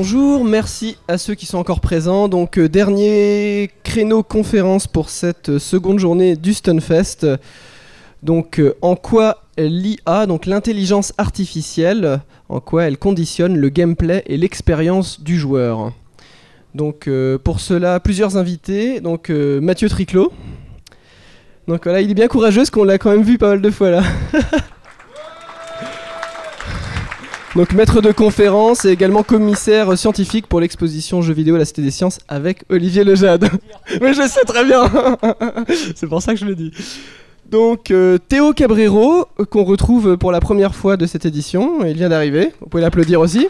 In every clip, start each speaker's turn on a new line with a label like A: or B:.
A: bonjour, merci à ceux qui sont encore présents. Donc euh, dernier créneau conférence pour cette euh, seconde journée du Stunfest. Donc euh, en quoi l'IA, donc l'intelligence artificielle, en quoi elle conditionne le gameplay et l'expérience du joueur? Donc pour cela, plusieurs invités. Donc Mathieu Triclot. Donc voilà, il est bien courageux, parce qu'on l'a quand même vu pas mal de fois là. Donc maître de conférence et également commissaire scientifique pour l'exposition jeux vidéo à la Cité des Sciences avec Olivier Lejade. Mais je sais très bien C'est pour ça que je le dis. Donc euh, Théo Cabrero, qu'on retrouve pour la première fois de cette édition, il vient d'arriver, vous pouvez l'applaudir aussi.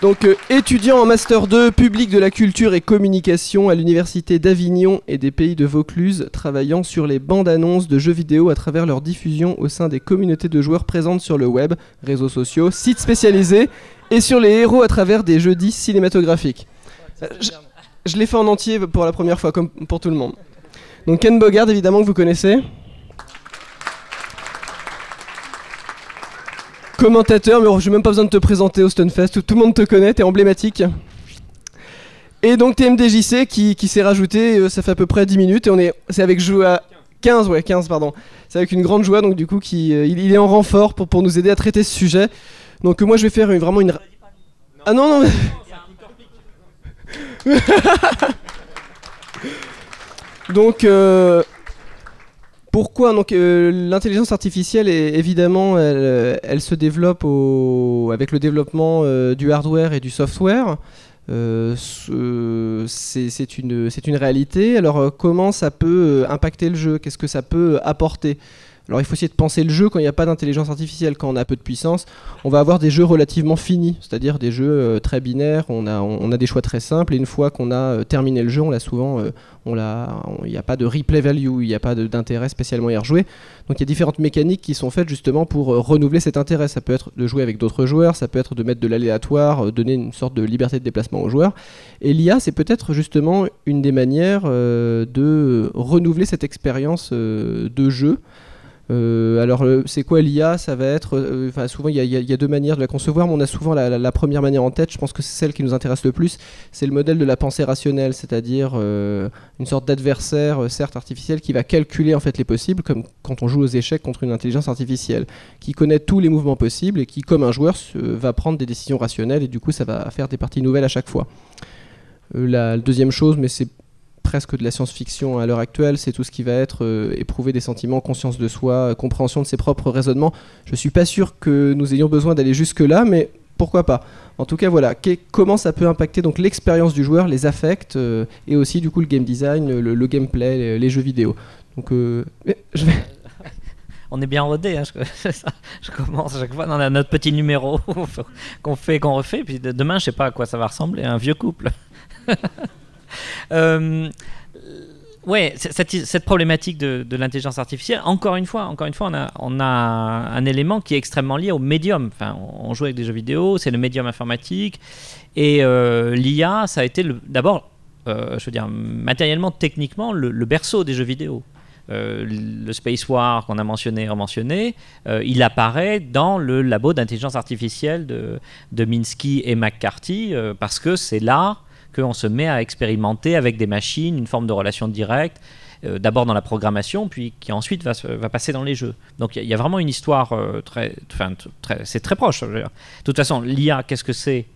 A: Donc euh, étudiant en Master 2 Public de la Culture et Communication à l'Université d'Avignon et des Pays de Vaucluse, travaillant sur les bandes annonces de jeux vidéo à travers leur diffusion au sein des communautés de joueurs présentes sur le web, réseaux sociaux, sites spécialisés et sur les héros à travers des jeudis cinématographiques. Euh, je, je l'ai fait en entier pour la première fois, comme pour tout le monde. Donc Ken Bogard, évidemment, que vous connaissez. Commentateur, mais je n'ai même pas besoin de te présenter au Stunfest, tout, le monde te connaît, t'es emblématique. Et donc TMDJC qui, s'est rajouté, euh, ça fait à peu près 10 minutes, et on est, c'est avec joie 15, ouais, 15, pardon. C'est avec une grande joie, donc du coup, qui, euh, il, est en renfort pour, nous aider à traiter ce sujet. Donc euh, moi, je vais faire vraiment une... Ah non, non, donc... Pourquoi? Donc euh, l'intelligence artificielle évidemment elle, se développe avec le développement euh, du hardware et du software. Euh, c'est une, une réalité. Alors comment ça peut impacter le jeu? Qu'est-ce que ça peut apporter? Alors il faut essayer de penser le jeu quand il n'y a pas d'intelligence artificielle, quand on a peu de puissance. On va avoir des jeux relativement finis, c'est-à-dire des jeux euh, très binaires, on a, des choix très simples, et une fois qu'on a euh, terminé le jeu, on l'a souvent, euh, il n'y a pas de replay value, il n'y a pas d'intérêt spécialement à y rejouer. Donc il y a différentes mécaniques qui sont faites justement pour renouveler cet intérêt. Ça peut être de jouer avec d'autres joueurs, ça peut être de mettre de l'aléatoire, donner une sorte de liberté de déplacement aux joueurs. Et l'IA, c'est peut-être justement une des manières de renouveler cette expérience de jeu. Euh, alors, euh, c'est quoi l'IA Ça va être. Euh, enfin, souvent, il y, a deux manières de la concevoir, mais on a souvent la, première manière en tête. Je pense que c'est celle qui nous intéresse le plus. C'est le modèle de la pensée rationnelle, c'est-à-dire une sorte d'adversaire, certes artificiel, qui va calculer en fait les possibles, comme quand on joue aux échecs contre une intelligence artificielle, qui connaît tous les mouvements possibles et qui, comme un joueur, va prendre des décisions rationnelles et du coup, ça va faire des parties nouvelles à chaque fois. la deuxième chose, mais c'est presque de la science-fiction à l'heure actuelle, c'est tout ce qui va être euh, éprouver des sentiments, conscience de soi, euh, compréhension de ses propres raisonnements. Je suis pas sûr que nous ayons besoin d'aller jusque là, mais pourquoi pas. En tout cas, voilà, comment ça peut impacter donc l'expérience du joueur, les affects euh, et aussi du coup le game design, le, gameplay, les, jeux vidéo. Donc, je vais.
B: On est bien rodé, hein, je, je, commence à chaque fois dans notre petit numéro qu'on fait, qu'on refait, puis demain, je sais pas à quoi ça va ressembler, un vieux couple. Euh, ouais, cette, problématique de, l'intelligence artificielle, encore une fois, encore une fois, on a, un élément qui est extrêmement lié au médium. Enfin, on joue avec des jeux vidéo, c'est le médium informatique, et euh, l'IA, ça a été d'abord, euh, je veux dire, matériellement, techniquement, le, berceau des jeux vidéo. le Space War qu'on a mentionné, mentionné il apparaît dans le labo d'intelligence artificielle de, Minsky et McCarthy parce que c'est là qu'on se met à expérimenter avec des machines, une forme de relation directe, euh, d'abord dans la programmation, puis qui ensuite va, passer dans les jeux. Donc il y, a vraiment une histoire euh, très, très c'est très proche. De toute façon, l'IA, qu'est-ce que c'est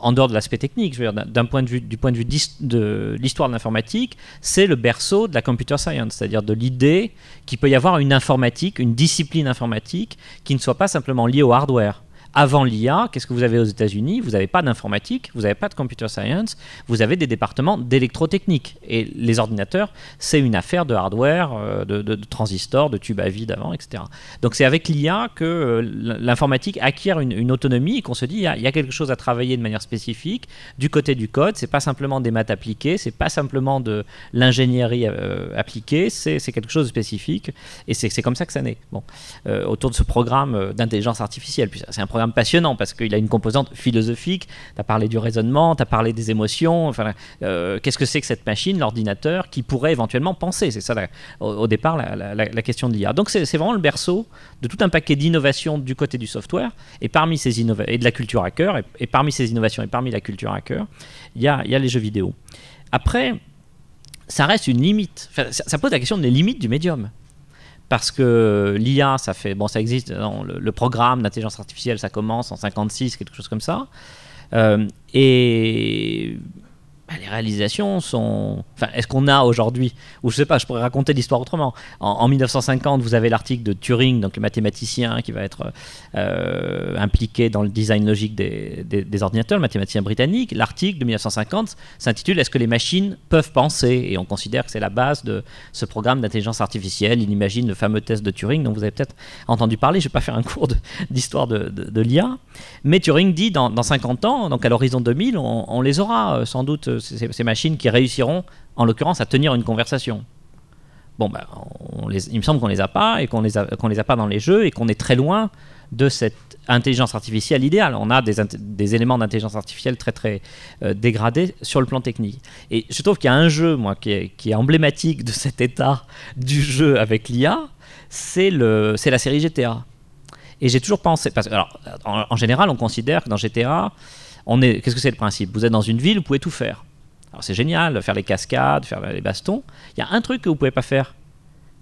B: en dehors de l'aspect technique, d'un point de vue, du point de vue de l'histoire de l'informatique, c'est le berceau de la computer science, c'est-à-dire de l'idée qu'il peut y avoir une informatique, une discipline informatique qui ne soit pas simplement liée au hardware. Avant l'IA, qu'est-ce que vous avez aux États-Unis? Vous n'avez pas d'informatique, vous n'avez pas de computer science, vous avez des départements d'électrotechnique. Et les ordinateurs, c'est une affaire de hardware, euh, de, transistors, de tubes à vide avant, etc. Donc c'est avec l'IA que euh, l'informatique acquiert une, autonomie et qu'on se dit il y, a, quelque chose à travailler de manière spécifique du côté du code. C'est pas simplement des maths appliquées, c'est pas simplement de l'ingénierie euh, appliquée, c'est quelque chose de spécifique. Et c'est comme ça que ça naît. Bon, autour de ce programme d'intelligence artificielle. C'est un programme passionnant parce qu'il a une composante philosophique. Tu as parlé du raisonnement, tu as parlé des émotions. Enfin, euh, qu'est-ce que c'est que cette machine, l'ordinateur, qui pourrait éventuellement penser? C'est ça, au, départ, la, question de l'IA. Donc, c'est vraiment le berceau de tout un paquet d'innovations du côté du software et parmi ces et de la culture hacker. Et, et, parmi ces innovations et parmi la culture hacker, il y a les jeux vidéo. Après, ça reste une limite. ça, pose la question des limites du médium parce que l'IA, ça fait bon, ça existe. le, programme d'intelligence artificielle, ça commence en 56, quelque chose comme ça. Euh, et les réalisations sont. Enfin, est-ce qu'on a aujourd'hui, ou je sais pas, je pourrais raconter l'histoire autrement. En, 1950, vous avez l'article de Turing, donc le mathématicien qui va être euh, impliqué dans le design logique des, ordinateurs, le mathématicien britannique. L'article de 1950 s'intitule Est-ce que les machines peuvent penser? Et on considère que c'est la base de ce programme d'intelligence artificielle. Il imagine le fameux test de Turing dont vous avez peut-être entendu parler. Je vais pas faire un cours d'histoire de, l'IA, mais Turing dit dans, dans, 50 ans, donc à l'horizon 2000, on, les aura euh, sans doute ces, machines qui réussiront, en l'occurrence, à tenir une conversation. Bon, ben, il me semble qu'on les a pas et qu'on les a, qu'on les a pas dans les jeux et qu'on est très loin de cette intelligence artificielle idéale. On a des, éléments d'intelligence artificielle très très euh, dégradés sur le plan technique. Et je trouve qu'il y a un jeu, moi, qui est, emblématique de cet état du jeu avec l'IA, c'est le, c'est la série GTA. Et j'ai toujours pensé, parce que, alors, en, général, on considère que dans GTA, on est, qu'est-ce que c'est le principe? Vous êtes dans une ville, vous pouvez tout faire. Alors c'est génial, faire les cascades, faire les bastons. Il y a un truc que vous pouvez pas faire,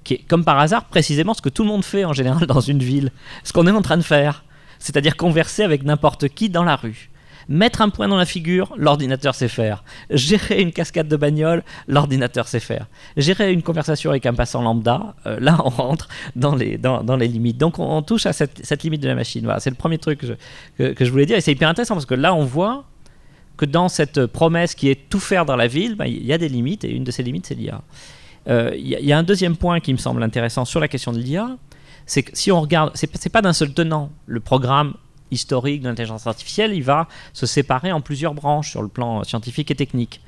B: qui est comme par hasard précisément ce que tout le monde fait en général dans une ville, ce qu'on est en train de faire, c'est-à-dire converser avec n'importe qui dans la rue. Mettre un point dans la figure, l'ordinateur sait faire. Gérer une cascade de bagnole, l'ordinateur sait faire. Gérer une conversation avec un passant lambda, euh, là on rentre dans les, dans, dans les limites. Donc on, touche à cette, cette, limite de la machine. Voilà, c'est le premier truc que je, que je voulais dire. Et c'est hyper intéressant parce que là on voit que dans cette promesse qui est tout faire dans la ville, bah, il y a des limites, et une de ces limites, c'est l'IA. Euh, il y, a un deuxième point qui me semble intéressant sur la question de l'IA, c'est que si on regarde, c'est pas d'un seul tenant. Le programme historique de l'intelligence artificielle, il va se séparer en plusieurs branches sur le plan scientifique et technique.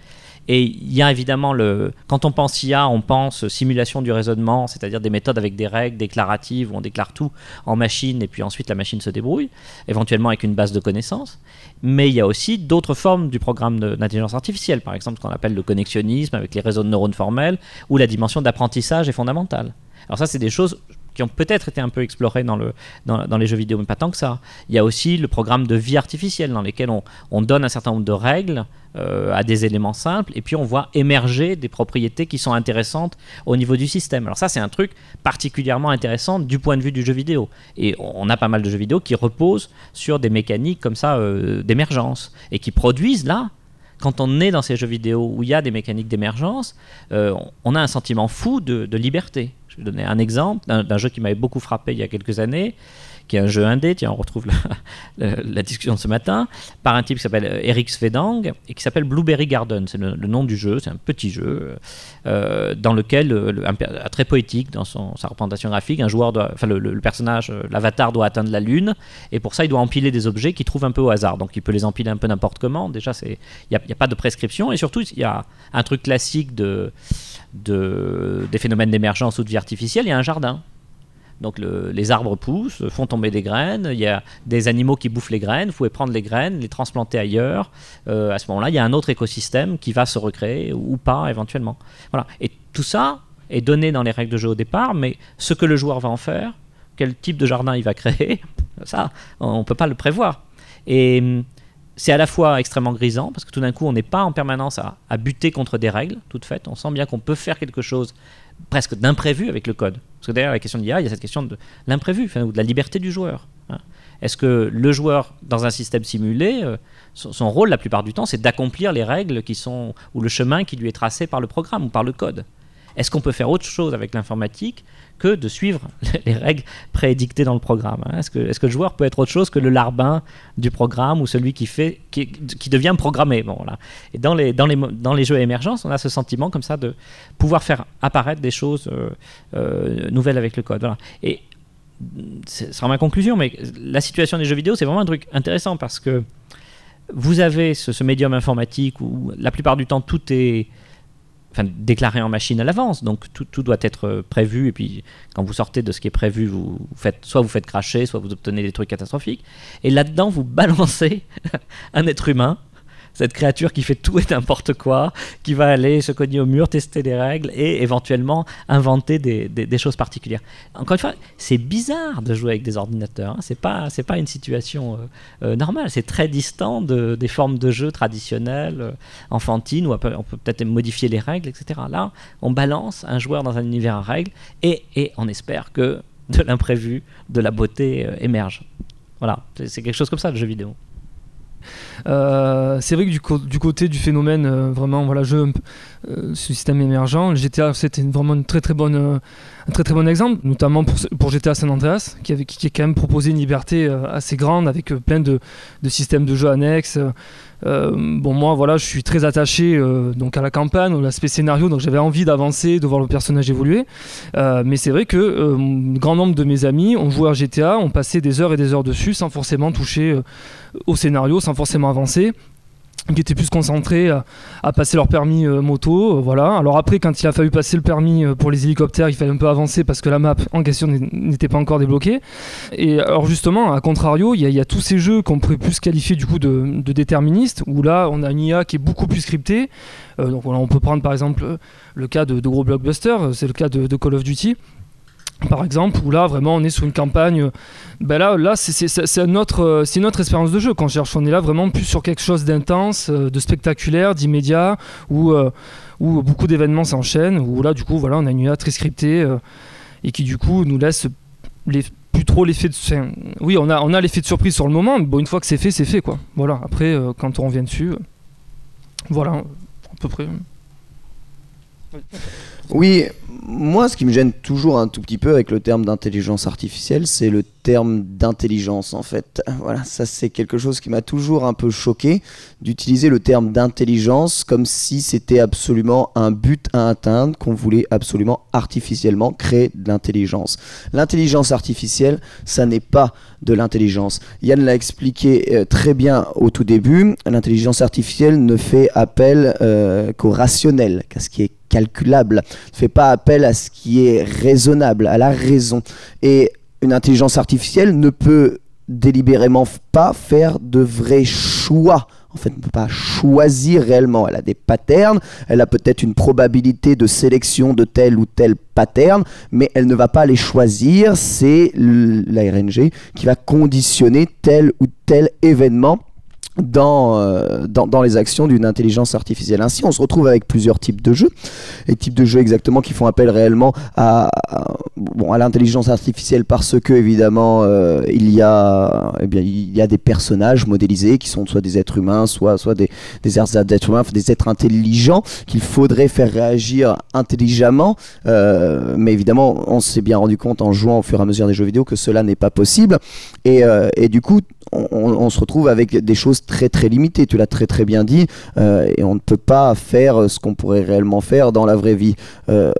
B: Et il y a évidemment le. Quand on pense IA, on pense simulation du raisonnement, c'est-à-dire des méthodes avec des règles déclaratives où on déclare tout en machine et puis ensuite la machine se débrouille, éventuellement avec une base de connaissances. Mais il y a aussi d'autres formes du programme d'intelligence artificielle, par exemple ce qu'on appelle le connexionnisme avec les réseaux de neurones formels, où la dimension d'apprentissage est fondamentale. Alors ça, c'est des choses qui ont peut-être été un peu explorés dans, le, dans, les jeux vidéo, mais pas tant que ça. Il y a aussi le programme de vie artificielle dans lequel on, on donne un certain nombre de règles euh, à des éléments simples et puis on voit émerger des propriétés qui sont intéressantes au niveau du système. Alors ça c'est un truc particulièrement intéressant du point de vue du jeu vidéo. Et on a pas mal de jeux vidéo qui reposent sur des mécaniques comme ça euh, d'émergence et qui produisent là quand on est dans ces jeux vidéo où il y a des mécaniques d'émergence, euh, on a un sentiment fou de liberté vais donner un exemple d'un jeu qui m'avait beaucoup frappé il y a quelques années, qui est un jeu indé, tiens, on retrouve la, discussion de ce matin, par un type qui s'appelle euh, Eric Svedang et qui s'appelle Blueberry Garden. C'est le, nom du jeu, c'est un petit jeu euh, dans lequel, euh, très poétique dans sa représentation graphique, un joueur doit, enfin, le, personnage, l'avatar doit atteindre la Lune et pour ça il doit empiler des objets qu'il trouve un peu au hasard. Donc il peut les empiler un peu n'importe comment. Déjà, il n'y a, pas de prescription et surtout il y a un truc classique de de, des phénomènes d'émergence ou de vie artificielle, il y a un jardin. Donc les arbres poussent, font tomber des graines, il y a des animaux qui bouffent les graines, vous pouvez prendre les graines, les transplanter ailleurs. Euh, à ce moment-là, il y a un autre écosystème qui va se recréer ou pas éventuellement. Voilà. Et tout ça est donné dans les règles de jeu au départ, mais ce que le joueur va en faire, quel type de jardin il va créer, ça, on ne peut pas le prévoir. Et c'est à la fois extrêmement grisant parce que tout d'un coup on n'est pas en permanence à, buter contre des règles toutes faites. On sent bien qu'on peut faire quelque chose presque d'imprévu avec le code. Parce que derrière la question d'IA, il y a cette question de l'imprévu ou de la liberté du joueur. Hein. Est-ce que le joueur dans un système simulé, euh, son, rôle la plupart du temps, c'est d'accomplir les règles qui sont ou le chemin qui lui est tracé par le programme ou par le code? Est-ce qu'on peut faire autre chose avec l'informatique que de suivre les règles prédictées dans le programme. Hein? Est-ce que, le joueur peut être autre chose que le larbin du programme ou celui qui, fait, qui, devient programmé? Bon. Et dans les, dans, les, jeux émergence, on a ce sentiment comme ça de pouvoir faire apparaître des choses euh, euh, nouvelles avec le code. Et ce sera ma conclusion, mais la situation des jeux vidéo, c'est vraiment un truc intéressant parce que vous avez ce médium informatique où la plupart du temps tout est déclaré en machine à l'avance. Donc tout, tout, doit être prévu. Et puis quand vous sortez de ce qui est prévu, vous, faites, soit vous faites cracher, soit vous obtenez des trucs catastrophiques. Et là-dedans, vous balancez un être humain cette créature qui fait tout et n'importe quoi, qui va aller se cogner au mur, tester des règles et éventuellement inventer des, choses particulières. Encore une fois, c'est bizarre de jouer avec des ordinateurs. Hein. C'est pas une situation euh, euh, normale. C'est très distant de, des formes de jeu traditionnelles, euh, enfantines où on peut, peut-être modifier les règles, etc. Là, on balance un joueur dans un univers à règles et, et on espère que de l'imprévu, de la beauté émerge. Voilà, c'est quelque chose comme ça le jeu vidéo.
C: Euh, c'est vrai que du, côté du phénomène, euh, vraiment, voilà, jeu, euh, système émergent, GTA c'était vraiment une très très bonne un très très bon exemple, notamment pour, GTA San Andreas, qui, avait, qui, a quand même proposé une liberté euh, assez grande avec euh, plein de, de, systèmes de jeu annexes. Euh, bon, moi, voilà, je suis très attaché donc à la campagne, à l'aspect scénario, donc j'avais envie d'avancer, de voir le personnage évoluer. mais c'est vrai que un grand nombre de mes amis ont joué à GTA, ont passé des heures et des heures dessus sans forcément toucher au scénario, sans forcément avancer qui étaient plus concentrés à, passer leur permis euh, moto, euh, voilà. Alors après, quand il a fallu passer le permis euh, pour les hélicoptères, il fallait un peu avancer parce que la map en question n'était pas encore débloquée. Et alors justement, à contrario, il y, a tous ces jeux qu'on pourrait plus qualifier du coup de, déterministes, où là, on a une IA qui est beaucoup plus scriptée. donc voilà, on peut prendre par exemple le cas de, gros blockbusters, c'est le cas de Call of Duty par exemple, où là vraiment on est sur une campagne. Ben là, là c'est notre, c'est notre expérience de jeu. Quand on cherche, on est là vraiment plus sur quelque chose d'intense, euh, de spectaculaire, d'immédiat, où, euh, où beaucoup d'événements s'enchaînent. Où là, du coup, voilà, on a une IA très scriptée euh, et qui du coup nous laisse plus trop l'effet de. oui, on a, on a l'effet de surprise sur le moment, mais bon, une fois que c'est fait, c'est fait quoi. Voilà. Après, quand on revient dessus, voilà, à peu près.
D: Oui, moi, ce qui me gêne toujours un tout petit peu avec le terme d'intelligence artificielle, c'est le terme d'intelligence, en fait. Voilà, ça, c'est quelque chose qui m'a toujours un peu choqué, d'utiliser le terme d'intelligence comme si c'était absolument un but à atteindre, qu'on voulait absolument artificiellement créer de l'intelligence. L'intelligence artificielle, ça n'est pas de l'intelligence. Yann l'a expliqué euh, très bien au tout début, l'intelligence artificielle ne fait appel euh, qu'au rationnel, qu'à ce qui est calculable, ne fait pas appel à ce qui est raisonnable, à la raison. Et une intelligence artificielle ne peut délibérément pas faire de vrais choix. En fait, ne peut pas choisir réellement. Elle a des patterns, elle a peut-être une probabilité de sélection de tel ou tel pattern, mais elle ne va pas les choisir. C'est la RNG qui va conditionner tel ou tel événement dans, euh, dans, dans, les actions d'une intelligence artificielle. Ainsi, on se retrouve avec plusieurs types de jeux, et types de jeux exactement qui font appel réellement à, bon, à l'intelligence artificielle parce que évidemment euh, il y a eh bien il y a des personnages modélisés qui sont soit des êtres humains, soit soit des des êtres humains, des êtres intelligents qu'il faudrait faire réagir intelligemment, euh, mais évidemment on s'est bien rendu compte en jouant au fur et à mesure des jeux vidéo que cela n'est pas possible, et, et du coup on, se retrouve avec des choses très très limitées, tu l'as très très bien dit, euh, et on ne peut pas faire ce qu'on pourrait réellement faire dans la vraie vie. Euh,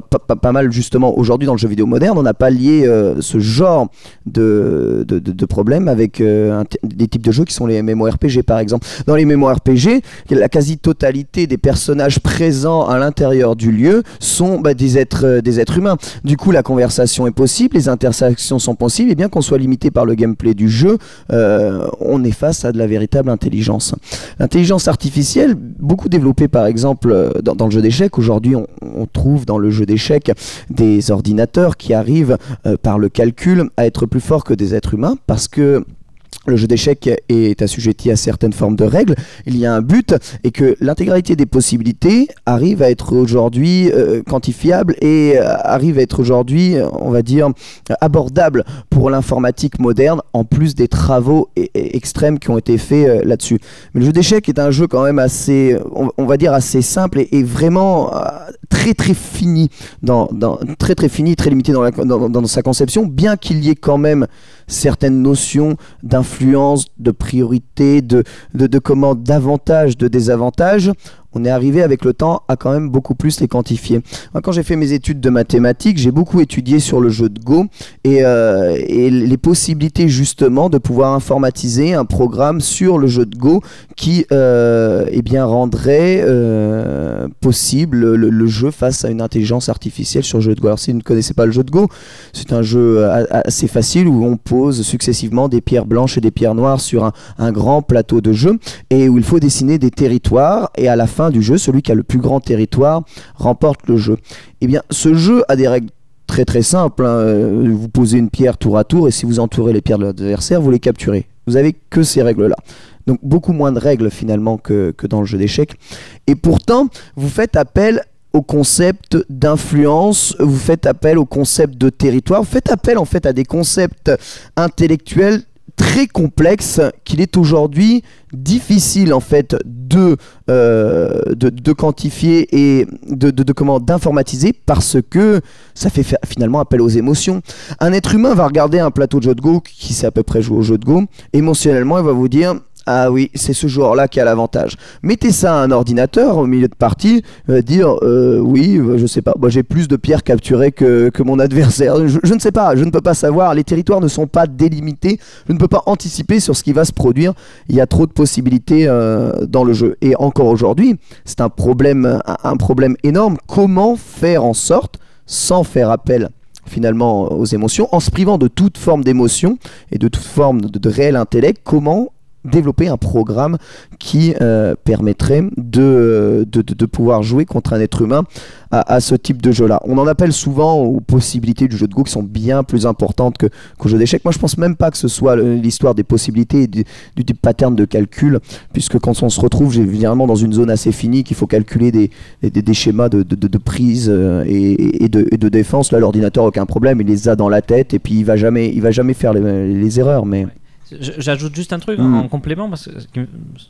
D: pas, mal justement aujourd'hui dans le jeu vidéo moderne, on n'a pas lié euh, ce genre de, de, problème avec euh, des types de jeux qui sont les MMORPG par exemple. Dans les MMORPG, la quasi-totalité des personnages présents à l'intérieur du lieu sont bah, des, êtres, euh, des êtres humains. Du coup, la conversation est possible, les intersections sont possibles, et bien qu'on soit limité par le gameplay du jeu, on est face à de la véritable intelligence. L'intelligence artificielle, beaucoup développée par exemple dans, le jeu d'échecs, aujourd'hui on trouve dans le jeu d'échecs des ordinateurs qui arrivent euh, par le calcul à être plus forts que des êtres humains parce que le jeu d'échecs est assujetti à certaines formes de règles, il y a un but et que l'intégralité des possibilités arrive à être aujourd'hui euh, quantifiable et euh, arrive à être aujourd'hui, on va dire, abordable pour l'informatique moderne en plus des travaux extrêmes qui ont été faits euh, là-dessus. Mais le jeu d'échecs est un jeu quand même assez, on, va dire, assez simple et, vraiment très très fini, très très fini, très limité dans, sa conception, bien qu'il y ait quand même certaines notions d'influence, de priorité, de, de, de comment d'avantages, de désavantages on est arrivé avec le temps à quand même beaucoup plus les quantifier. quand j'ai fait mes études de mathématiques, j'ai beaucoup étudié sur le jeu de Go et, euh, les possibilités justement de pouvoir informatiser un programme sur le jeu de Go qui euh, eh bien rendrait euh, possible le, jeu face à une intelligence artificielle sur le jeu de Go. Alors si vous ne connaissez pas le jeu de Go, c'est un jeu assez facile où on pose successivement des pierres blanches et des pierres noires sur un grand plateau de jeu et où il faut dessiner des territoires et à la fin du jeu, celui qui a le plus grand territoire remporte le jeu. Eh bien, ce jeu a des règles très très simples. Hein. Vous posez une pierre tour à tour et si vous entourez les pierres de l'adversaire, vous les capturez. Vous avez que ces règles-là. Donc beaucoup moins de règles finalement que, que dans le jeu d'échecs. Et pourtant, vous faites appel au concept d'influence, vous faites appel au concept de territoire, vous faites appel en fait à des concepts intellectuels très complexe qu'il est aujourd'hui difficile en fait de, euh, de, quantifier et de, de, comment d'informatiser parce que ça fait finalement appel aux émotions. Un être humain va regarder un plateau de jeu de Go qui sait à peu près jouer au jeu de Go, émotionnellement il va vous dire ah oui, c'est ce joueur-là qui a l'avantage. Mettez ça à un ordinateur au milieu de partie, euh, dire euh, oui, euh, je sais pas, moi j'ai plus de pierres capturées que, mon adversaire. Je, ne sais pas, je ne peux pas savoir. Les territoires ne sont pas délimités. Je ne peux pas anticiper sur ce qui va se produire. Il y a trop de possibilités dans le jeu. Et encore aujourd'hui, c'est un problème, un problème énorme. Comment faire en sorte, sans faire appel finalement aux émotions, en se privant de toute forme d'émotion et de toute forme de réel intellect, comment développer un programme qui euh, permettrait de, de, pouvoir jouer contre un être humain à, ce type de jeu-là. On en appelle souvent aux possibilités du jeu de Go qui sont bien plus importantes que, qu'au jeu d'échecs. Moi, je pense même pas que ce soit l'histoire des possibilités et du, du, pattern de calcul, puisque quand on se retrouve généralement dans une zone assez finie, qu'il faut calculer des, des, schémas de, de, prise euh, et, de, de, défense, là, l'ordinateur, aucun problème, il les a dans la tête et puis il va jamais, il va jamais faire les, les erreurs. Mais...
B: J'ajoute juste un truc mm. en complément, parce que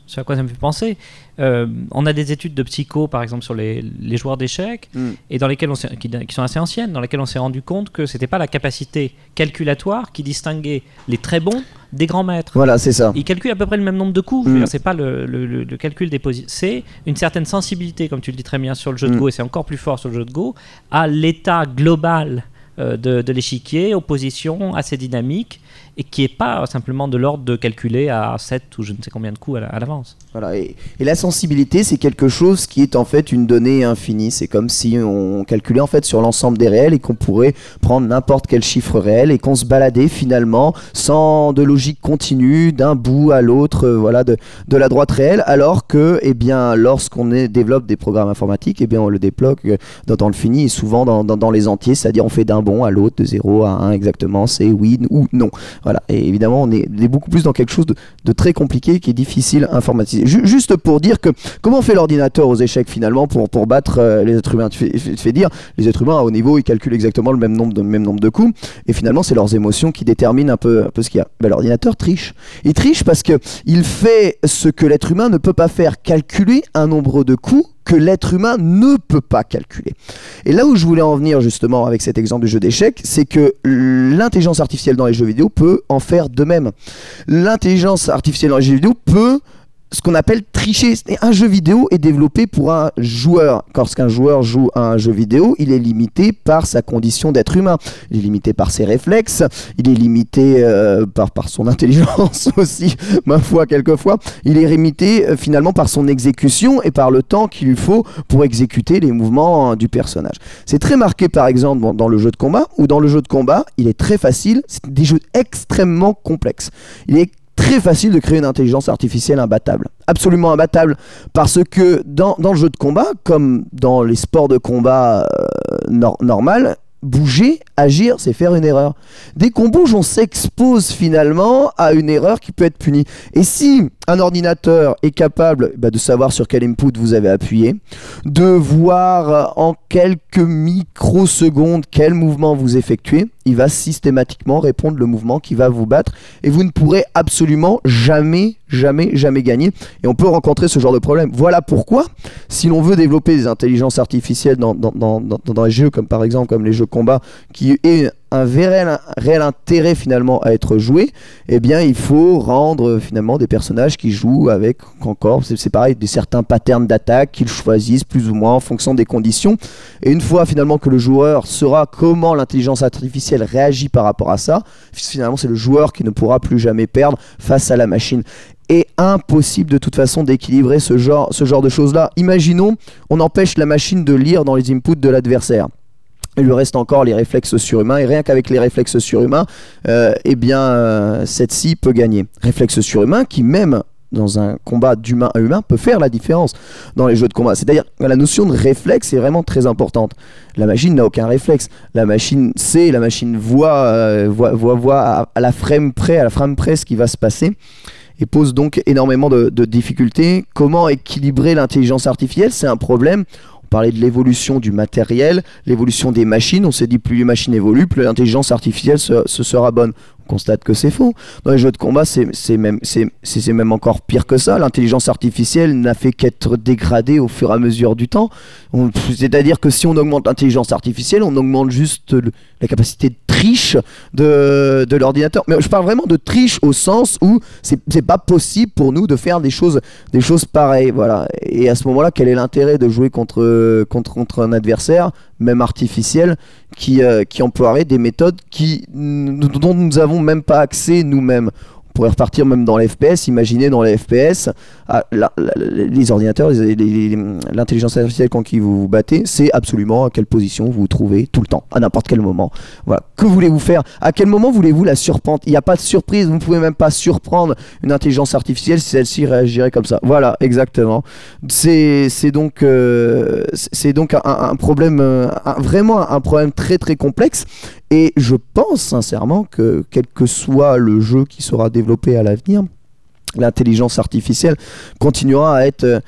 B: c'est à quoi ça me fait penser. Euh, on a des études de psycho, par exemple, sur les, joueurs d'échecs, mm. et dans lesquelles on qui, qui, sont assez anciennes, dans lesquelles on s'est rendu compte que c'était pas la capacité calculatoire qui distinguait les très bons des grands maîtres.
D: Voilà, c'est ça.
B: Ils calculent à peu près le même nombre de coups. Mm. C'est pas le, le, calcul des positions. C'est une certaine sensibilité, comme tu le dis très bien, sur le jeu de Go, et c'est encore plus fort sur le jeu de Go, à l'état global euh, de, de l'échiquier, opposition assez dynamique et qui n'est pas simplement de l'ordre de calculer à 7 ou je ne sais combien de coups à l'avance.
D: Voilà, et, la sensibilité, c'est quelque chose qui est en fait une donnée infinie. C'est comme si on calculait en fait sur l'ensemble des réels et qu'on pourrait prendre n'importe quel chiffre réel et qu'on se baladait finalement sans de logique continue d'un bout à l'autre, euh, voilà, de, la droite réelle, alors que, eh bien, lorsqu'on développe des programmes informatiques, eh bien, on le débloque euh, dans, le fini et souvent dans, dans, dans les entiers, c'est-à-dire on fait d'un bon à l'autre, de 0 à 1 exactement, c'est oui ou non. Voilà. Et évidemment, on est, beaucoup plus dans quelque chose de, très compliqué qui est difficile à informatiser. juste pour dire que comment fait l'ordinateur aux échecs finalement pour, pour battre euh, les êtres humains? Tu fais, dire, les êtres humains à haut niveau, ils calculent exactement le même nombre de, même nombre de coups. Et finalement, c'est leurs émotions qui déterminent un peu, un peu ce qu'il y a. Ben, l'ordinateur triche. Il triche parce que il fait ce que l'être humain ne peut pas faire, calculer un nombre de coups que l'être humain ne peut pas calculer. Et là où je voulais en venir justement avec cet exemple du jeu d'échecs, c'est que l'intelligence artificielle dans les jeux vidéo peut en faire de même. L'intelligence artificielle dans les vidéo peut ce qu'on appelle tricher. Un jeu vidéo est développé pour un joueur. Lorsqu'un joueur joue à un jeu vidéo, il est limité par sa condition d'être humain. Il est limité par ses réflexes, il est limité euh, par, son intelligence aussi, ma foi, quelquefois. Il est limité euh, finalement par son exécution et par le temps qu'il lui faut pour exécuter les mouvements hein, du personnage. C'est très marqué par exemple dans le jeu de combat, ou dans le jeu de combat, il est très facile, c'est des jeux extrêmement complexes. Il est très facile de créer une intelligence artificielle imbattable. Absolument imbattable. Parce que dans, le jeu de combat, comme dans les sports de combat euh, normal, bouger, agir, c'est faire une erreur. Dès qu'on bouge, on s'expose finalement à une erreur qui peut être punie. Et si un ordinateur est capable bah, de savoir sur quel input vous avez appuyé, de voir en quelques microsecondes quel mouvement vous effectuez, il va systématiquement répondre le mouvement qui va vous battre et vous ne pourrez absolument jamais, jamais, jamais gagner. Et on peut rencontrer ce genre de problème. Voilà pourquoi, si l'on veut développer des intelligences artificielles dans, dans, les jeux comme par exemple comme les jeux combat, qui est un réel, intérêt finalement à être joué, eh bien il faut rendre finalement des personnages qui jouent avec encore, c'est pareil, des certains patterns d'attaque qu'ils choisissent plus ou moins en fonction des conditions. Et une fois finalement que le joueur saura comment l'intelligence artificielle réagit par rapport à ça, finalement c'est le joueur qui ne pourra plus jamais perdre face à la machine. est impossible de toute façon d'équilibrer ce genre, ce genre de choses-là. Imaginons, on empêche la machine de lire dans les inputs de l'adversaire. Il lui reste encore les réflexes surhumains et rien qu'avec les réflexes surhumains, euh, eh bien, euh, cette scie peut gagner. Réflexes surhumains qui même dans un combat d'humain à humain peut faire la différence dans les jeux de combat. C'est-à-dire que la notion de réflexe est vraiment très importante. La machine n'a aucun réflexe. La machine sait, la machine voit, euh, voit, voit, à, la frame près, à la frame près ce qui va se passer et pose donc énormément de difficultés. Comment équilibrer l'intelligence artificielle? C'est un problème. Parlait de l'évolution du matériel, l'évolution des machines. On s'est dit plus les machines évoluent, plus l'intelligence artificielle se, se sera bonne. On constate que c'est faux. Dans les jeux de combat, c'est même, même encore pire que ça. L'intelligence artificielle n'a fait qu'être dégradée au fur et à mesure du temps. C'est-à-dire que si on augmente l'intelligence artificielle, on augmente juste la capacité de de, de l'ordinateur. Mais je parle vraiment de triche au sens où c'est pas possible pour nous de faire des choses, des choses pareilles. Voilà. Et à ce moment-là, quel est l'intérêt de jouer contre, contre, contre un adversaire, même artificiel, qui, euh, qui emploierait des méthodes qui, dont nous n'avons même pas accès nous-mêmes? Pourrait repartir même dans les FPS, imaginez dans les FPS, ah, les ordinateurs, l'intelligence artificielle quand qui vous vous battez, c'est absolument à quelle position vous vous trouvez tout le temps, à n'importe quel moment. Voilà. Que voulez-vous faire? À quel moment voulez-vous la surprendre? Il n'y a pas de surprise, vous ne pouvez même pas surprendre une intelligence artificielle si celle-ci réagirait comme ça. Voilà, exactement. C'est donc, euh, donc un, problème, euh, vraiment un problème très très complexe. Et je pense sincèrement que quel que soit le jeu qui sera développé à l'avenir, l'intelligence artificielle continuera à être euh,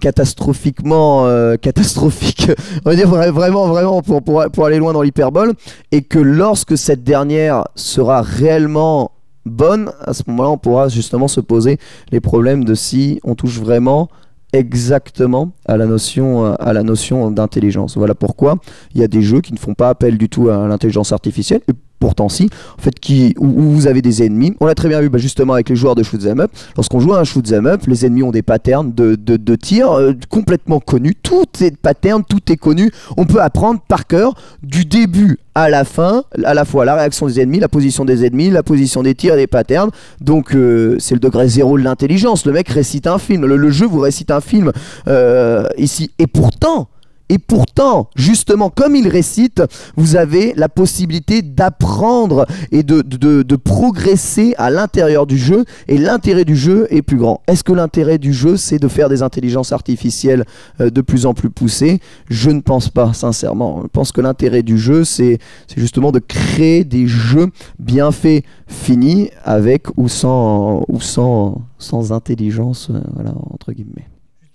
D: catastrophiquement euh, catastrophique on va dire vra- vraiment vraiment pour aller loin dans l'hyperbole et que lorsque cette dernière sera réellement bonne à ce moment-là on pourra justement se poser les problèmes de si on touche vraiment exactement à la notion euh, à la notion d'intelligence. Voilà pourquoi il y a des jeux qui ne font pas appel du tout à l'intelligence artificielle pourtant si en fait qui où, vous avez des ennemis. On l'a très bien vu bah, justement avec les joueurs de shoot 'em up. Lorsqu'on joue à un shoot 'em up les ennemis ont des patterns de, de, de tir euh, complètement connus. Tout est pattern tout est connu. On peut apprendre par cœur du début à la fin à la fois la réaction des ennemis la position des ennemis la position des tirs des patterns. Donc euh, c'est le degré zéro de l'intelligence. Le mec récite un film le, le jeu vous récite un film euh, ici. Et pourtant et pourtant, justement, comme il récite, vous avez la possibilité d'apprendre et de, de, de progresser à l'intérieur du jeu. Et l'intérêt du jeu est plus grand. Est-ce que l'intérêt du jeu, c'est de faire des intelligences artificielles euh, de plus en plus poussées? Je ne pense pas, sincèrement. Je pense que l'intérêt du jeu, c'est justement de créer des jeux bien faits, finis, avec ou sans, ou sans, sans intelligence, euh, voilà, entre guillemets.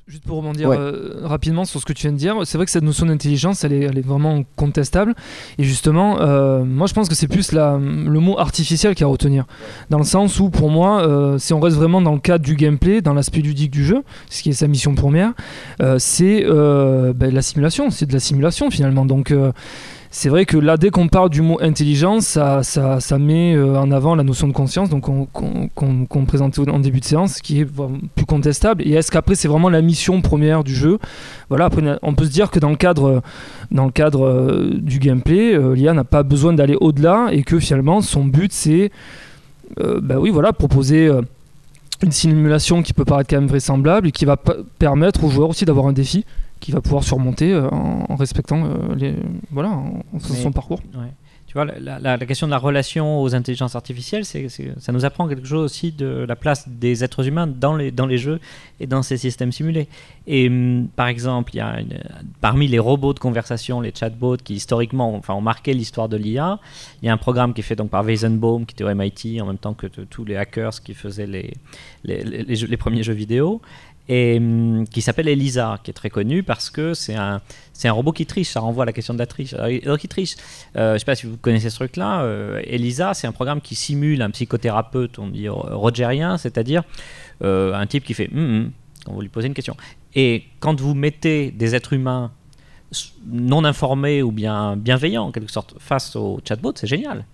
C: Juste pour rebondir
D: Ouais.
C: euh, rapidement sur ce que tu viens de dire, c'est vrai que cette notion d'intelligence, elle est, elle est vraiment contestable. Et justement, euh, moi je pense que c'est plus la, le mot artificiel a à retenir. Dans le sens où, pour moi, euh, si on reste vraiment dans le cadre du gameplay, dans l'aspect ludique du jeu, ce qui est sa mission première, c'est ben, la simulation. C'est de la simulation finalement. Donc. C'est vrai que là, dès qu'on parle du mot intelligence, ça, ça, ça met euh, en avant la notion de conscience, qu'on présentait en début de séance, qui est plus contestable. Et est-ce qu'après, c'est vraiment la mission première du jeu? Voilà, après, on peut se dire que dans le cadre, dans le cadre euh, du gameplay, euh, l'IA n'a pas besoin d'aller au-delà et que finalement, son but, c'est bah oui, voilà, proposer. une simulation qui peut paraître quand même vraisemblable et qui va permettre aux joueurs aussi d'avoir un défi qui va pouvoir surmonter euh, en, en respectant euh, les voilà en, en faisant
B: Mais-
C: son parcours.
B: Ouais. Tu vois, la, la- la question de la relation aux intelligences artificielles, c'est, ça nous apprend quelque chose aussi de la place des êtres humains dans les, dans les jeux et dans ces systèmes simulés. Et hum, par exemple, il y a une- parmi les robots de conversation, les chatbots, qui historiquement ont, enfin, ont marqué l'histoire de l'IA, il y a un programme qui est fait donc par Weizenbaum, qui était au MIT, en même temps que tous les hackers qui faisaient les, les, les- les jeux- les premiers jeux vidéo. Et hum, qui s'appelle Elisa, qui est très connu parce que c'est un, c'est un robot qui triche, ça renvoie à la question de la triche. Il- alors, qui triche euh, je sais pas si vous connaissez ce truc-là. euh, Elisa, c'est un programme qui simule un psychothérapeute, on dit euh, rogerien, c'est-à-dire euh, un type qui fait hum quand vous lui posez une question. Et quand vous mettez des êtres humains non informés ou bien bienveillants en quelque sorte face au chatbot, c'est génial.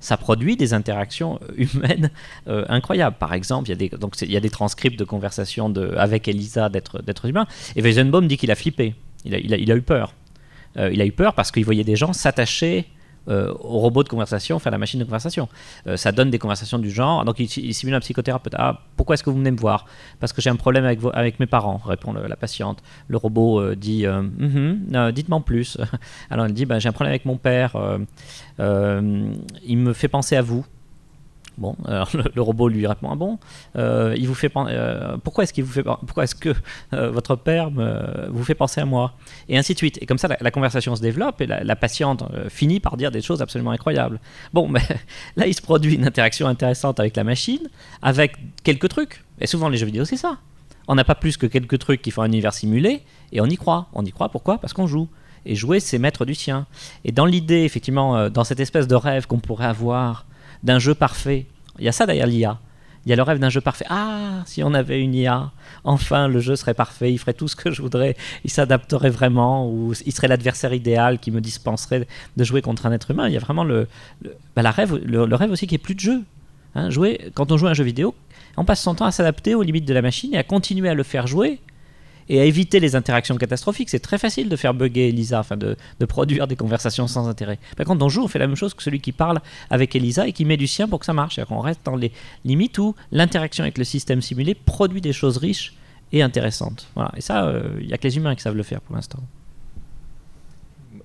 B: Ça produit des interactions euh, humaines euh, incroyables. Par exemple, il y a des, donc transcripts de conversations avec Elisa d'êtres d'êtres humains. Et Weizenbaum dit qu'il a flippé. Il a eu peur. Euh, il a eu peur parce qu'il voyait des gens s'attacher euh, au robot de conversation, enfin à la machine de conversation. Euh, ça donne des conversations du genre. Donc il, simule un psychothérapeute. Ah, pourquoi est-ce que vous venez me voir? Parce que j'ai un problème avec, avec mes parents, répond la patiente. Le robot euh, dit euh, Dites-moi plus. Alors elle dit bah, J'ai un problème avec mon père. il me fait penser à vous. Bon, alors le, robot lui répond ah bon, euh, il vous fait euh, pourquoi est-ce qu'il vous fait pourquoi est-ce que euh, votre père vous fait penser à moi? Et ainsi de suite et comme ça la, conversation se développe et la, patiente finit par dire des choses absolument incroyables. Bon, mais là il se produit une interaction intéressante avec la machine avec quelques trucs et souvent les jeux vidéo c'est ça. On n'a pas plus que quelques trucs qui font un univers simulé et on y croit. On y croit pourquoi? Parce qu'on joue. Et jouer, c'est mettre du sien. Et dans l'idée, effectivement, dans cette espèce de rêve qu'on pourrait avoir d'un jeu parfait, il y a ça derrière l'IA. Il y a le rêve d'un jeu parfait. Ah, si on avait une IA, enfin le jeu serait parfait, il ferait tout ce que je voudrais, il s'adapterait vraiment, ou il serait l'adversaire idéal qui me dispenserait de jouer contre un être humain. Il y a vraiment le, bah, la rêve, le rêve aussi qui est plus de jeu. Hein, jouer, quand on joue à un jeu vidéo, on passe son temps à s'adapter aux limites de la machine et à continuer à le faire jouer et à éviter les interactions catastrophiques. C'est très facile de faire bugger Elisa, enfin de, produire des conversations sans intérêt. Par contre, on joue, on fait la même chose que celui qui parle avec Elisa et qui met du sien pour que ça marche. C'est-à-dire qu'on reste dans les limites où l'interaction avec le système simulé produit des choses riches et intéressantes. Voilà. Et ça, il n'y a que les humains qui savent le faire pour l'instant.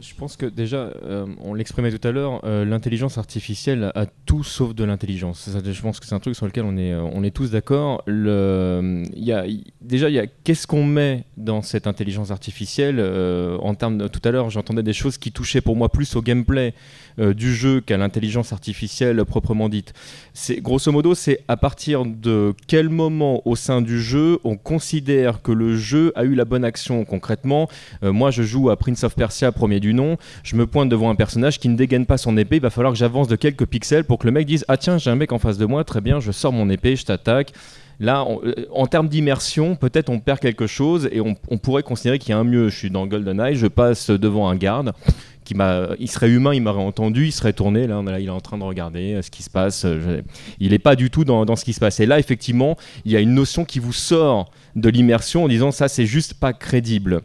E: Je pense que déjà, euh, on l'exprimait tout à l'heure, euh, l'intelligence artificielle a tout sauf de l'intelligence. Je pense que c'est un truc sur lequel on est, euh, on est tous d'accord. Y a- déjà, y a qu'est-ce qu'on met dans cette intelligence artificielle en termes de, tout à l'heure, j'entendais des choses qui touchaient pour moi plus au gameplay euh, du jeu qu'à l'intelligence artificielle proprement dite. C'est grosso modo, c'est à partir de quel moment au sein du jeu on considère que le jeu a eu la bonne action concrètement. Euh, moi, je joue à Prince of Persia, premier du nom. Je me pointe devant un personnage qui ne dégaine pas son épée. Il va falloir que j'avance de quelques pixels pour que le mec dise Ah, tiens, j'ai un mec en face de moi, très bien, je sors mon épée, je t'attaque. Là, euh, en termes d'immersion, peut-être on perd quelque chose et on, on pourrait considérer qu'il y a un mieux. Je suis dans GoldenEye, je passe devant un garde qui m'a, il serait humain, il m'aurait entendu, il serait tourné. Là, il est en train de regarder euh, ce qui se passe. euh, il n'est pas du tout dans, dans ce qui se passe. Et là, effectivement, il y a une notion qui vous sort de l'immersion en disant ça, c'est juste pas crédible.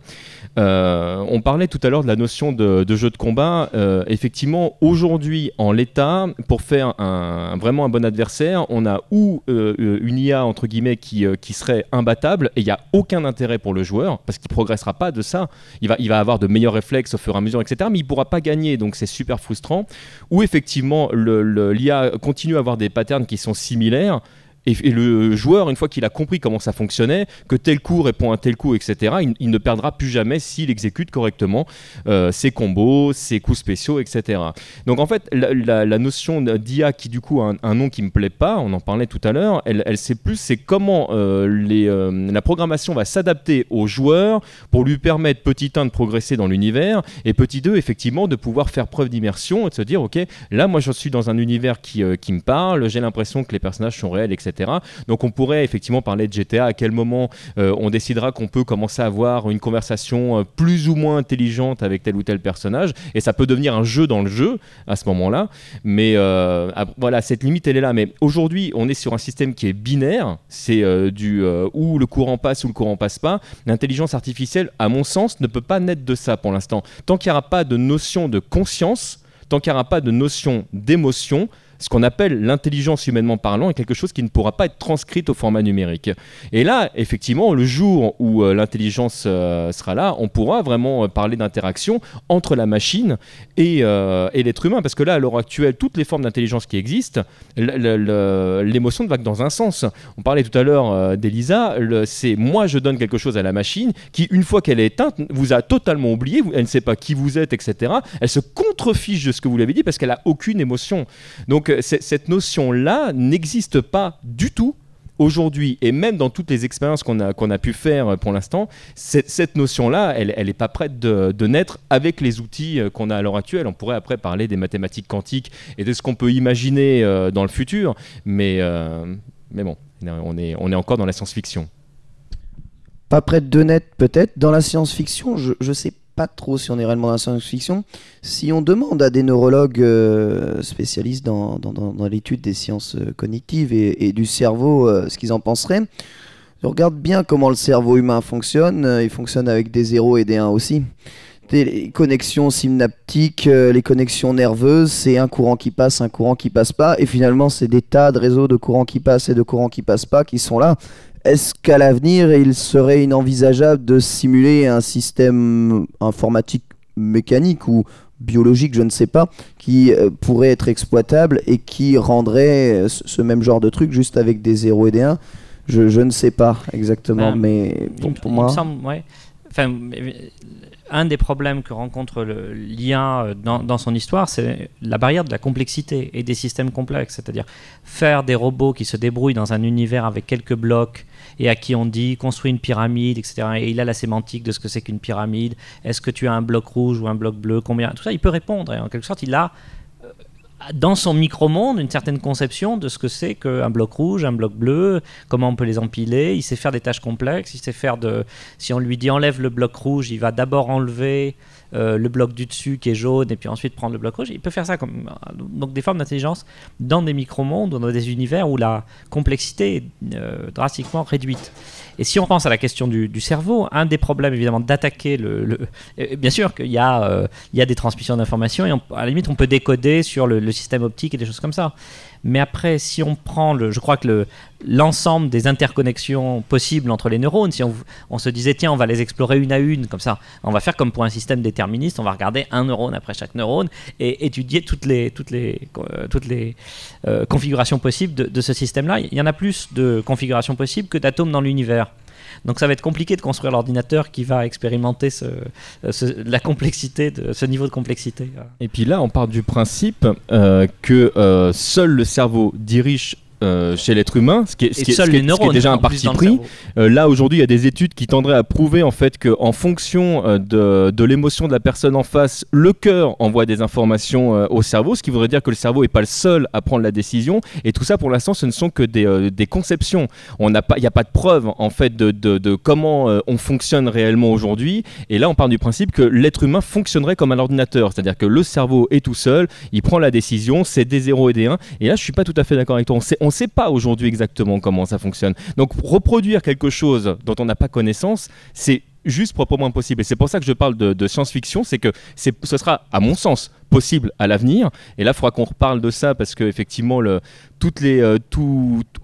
E: Euh, on parlait tout à l'heure de la notion de, jeu de combat. Euh, effectivement, aujourd'hui, en l'état, pour faire un, vraiment un bon adversaire, on a ou euh, une IA entre guillemets qui, serait imbattable et il n'y a aucun intérêt pour le joueur parce qu'il progressera pas de ça. Il va, avoir de meilleurs réflexes au fur et à mesure, etc. Mais il pourra pas gagner, donc c'est super frustrant. Ou effectivement, le- le- l'IA continue à avoir des patterns qui sont similaires. Et, le joueur, une fois qu'il a compris comment ça fonctionnait, que tel coup répond à tel coup, etc., il, ne perdra plus jamais s'il exécute correctement euh, ses combos, ses coups spéciaux, etc. Donc en fait, la, notion d'IA qui du coup a un, nom qui me plaît pas, on en parlait tout à l'heure, elle, elle sait plus c'est comment euh, euh, la programmation va s'adapter au joueur pour lui permettre petit 1 de progresser dans l'univers et petit 2 effectivement de pouvoir faire preuve d'immersion et de se dire ok là moi je suis dans un univers qui, qui me parle, j'ai l'impression que les personnages sont réels, etc. Donc on pourrait effectivement parler de GTA, à quel moment euh, on décidera qu'on peut commencer à avoir une conversation euh, plus ou moins intelligente avec tel ou tel personnage, et ça peut devenir un jeu dans le jeu à ce moment-là. Mais euh, ah, voilà, cette limite elle est là. Mais aujourd'hui, on est sur un système qui est binaire, c'est du où le courant passe ou le courant passe pas. L'intelligence artificielle, à mon sens, ne peut pas naître de ça pour l'instant. Tant qu'il n'y aura pas de notion de conscience, tant qu'il n'y aura pas de notion d'émotion, ce qu'on appelle l'intelligence humainement parlant est quelque chose qui ne pourra pas être transcrite au format numérique. Et là, effectivement, le jour où euh, l'intelligence euh, sera là, on pourra vraiment euh, parler d'interaction entre la machine et, l'être humain. Parce que là, à l'heure actuelle, toutes les formes d'intelligence qui existent, l'émotion ne va que dans un sens. On parlait tout à l'heure d'Elisa, c'est moi je donne quelque chose à la machine qui, une fois qu'elle est éteinte, vous a totalement oublié, elle ne sait pas qui vous êtes, etc. Elle se contrefiche de ce que vous l'avez dit parce qu'elle a aucune émotion. Donc cette notion-là n'existe pas du tout aujourd'hui, et même dans toutes les expériences qu'on a, pu faire euh, pour l'instant, cette, notion-là, elle n'est pas prête de, naître avec les outils euh, qu'on a à l'heure actuelle. On pourrait après parler des mathématiques quantiques et de ce qu'on peut imaginer euh, dans le futur, mais, bon, on est, encore dans la science-fiction.
D: Pas près de net peut-être. Dans la science-fiction, je, je sais pas trop si on est réellement dans la science-fiction. Si on demande à des neurologues euh, spécialistes dans, l'étude des sciences euh, cognitives et, du cerveau euh, ce qu'ils en penseraient, on regarde bien comment le cerveau humain fonctionne. il fonctionne avec des zéros et des 1 aussi. les connexions synaptiques, les connexions nerveuses, c'est un courant qui passe, un courant qui passe pas, et finalement c'est des tas de réseaux de courants qui passent et de courants qui passent pas qui sont là. Est-ce qu'à l'avenir il serait inenvisageable de simuler un système informatique mécanique ou biologique, je ne sais pas, qui euh, pourrait être exploitable et qui rendrait euh, ce même genre de truc juste avec des 0 et des 1 je, je ne sais pas exactement,
B: Ben,
D: mais pour,
B: Il-
D: pour
B: il
D: moi...
B: me semble, ouais. Enfin, euh, un des problèmes que rencontre l'IA euh, dans, dans son histoire, c'est la barrière de la complexité et des systèmes complexes. C'est-à-dire faire des robots qui se débrouillent dans un univers avec quelques blocs et à qui on dit construis une pyramide, etc. Et il a la sémantique de ce que c'est qu'une pyramide. Est-ce que tu as un bloc rouge ou un bloc bleu? Combien? Tout ça, il peut répondre. En quelque sorte, il a dans son micro-monde une certaine conception de ce que c'est qu'un bloc rouge, un bloc bleu, comment on peut les empiler. Il sait faire des tâches complexes. Il sait faire de. Si on lui dit enlève le bloc rouge, il va d'abord enlever euh, le bloc du dessus qui est jaune et puis ensuite prendre le bloc rouge. Il peut faire ça comme donc des formes d'intelligence dans des micro-mondes dans des univers où la complexité est euh, drastiquement réduite. Et si on pense à la question du, cerveau, un des problèmes évidemment d'attaquer le, euh, bien sûr qu'il y a euh, y a des transmissions d'informations et à la limite on peut décoder sur le système optique et des choses comme ça. Mais après, si on prend le, je crois que le, l'ensemble des interconnexions possibles entre les neurones, si on, se disait tiens on va les explorer une à une comme ça, on va faire comme pour un système déterministe, on va regarder un neurone après chaque neurone et étudier toutes les toutes les euh, toutes les euh, configurations possibles de ce système-là. Il y en a plus de configurations possibles que d'atomes dans l'univers. Donc ça va être compliqué de construire l'ordinateur qui va expérimenter ce, la complexité, de, ce niveau de complexité.
E: Et puis là, on part du principe euh, que euh, seul le cerveau dirige euh, chez l'être humain, ce qui est, ce
B: Et
E: qui est-
B: seuls
E: ce qui est-
B: les
E: ce qui est
B: neurones
E: déjà un parti pris. Euh, là aujourd'hui, il y a des études qui tendraient à prouver en fait que en fonction euh, de, de l'émotion de la personne en face, le cœur envoie des informations au cerveau, ce qui voudrait dire que le cerveau n'est pas le seul à prendre la décision. Et tout ça, pour l'instant, ce ne sont que des, des conceptions. Il n'y a pas de preuve en fait de, de- de comment on fonctionne réellement aujourd'hui. Et là, on part du principe que l'être humain fonctionnerait comme un ordinateur, c'est-à-dire que le cerveau est tout seul, il prend la décision, c'est des 0 et des 1. Et là, je suis pas tout à fait d'accord avec toi. On sait, on sait pas aujourd'hui exactement comment ça fonctionne. Donc reproduire quelque chose dont on n'a pas connaissance, c'est juste proprement impossible. Et c'est pour ça que je parle de, science-fiction, c'est que ce sera, à mon sens, possible à l'avenir. Et là, il faudra qu'on reparle de ça parce que effectivement, le, toutes les, euh,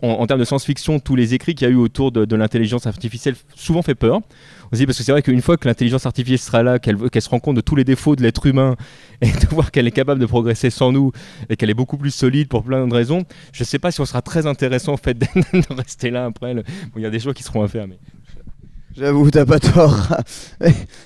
E: en, termes de science-fiction, tous les écrits qu'il y a eu autour de, l'intelligence artificielle souvent fait peur. Aussi parce que c'est vrai qu'une fois que l'intelligence artificielle sera là, qu'elle se rend compte de tous les défauts de l'être humain et de voir qu'elle est capable de progresser sans nous et qu'elle est beaucoup plus solide pour plein de raisons, je sais pas si on sera très intéressant en fait de rester là après. il y a des choix qui seront à faire,
D: J'avoue, t'as pas tort.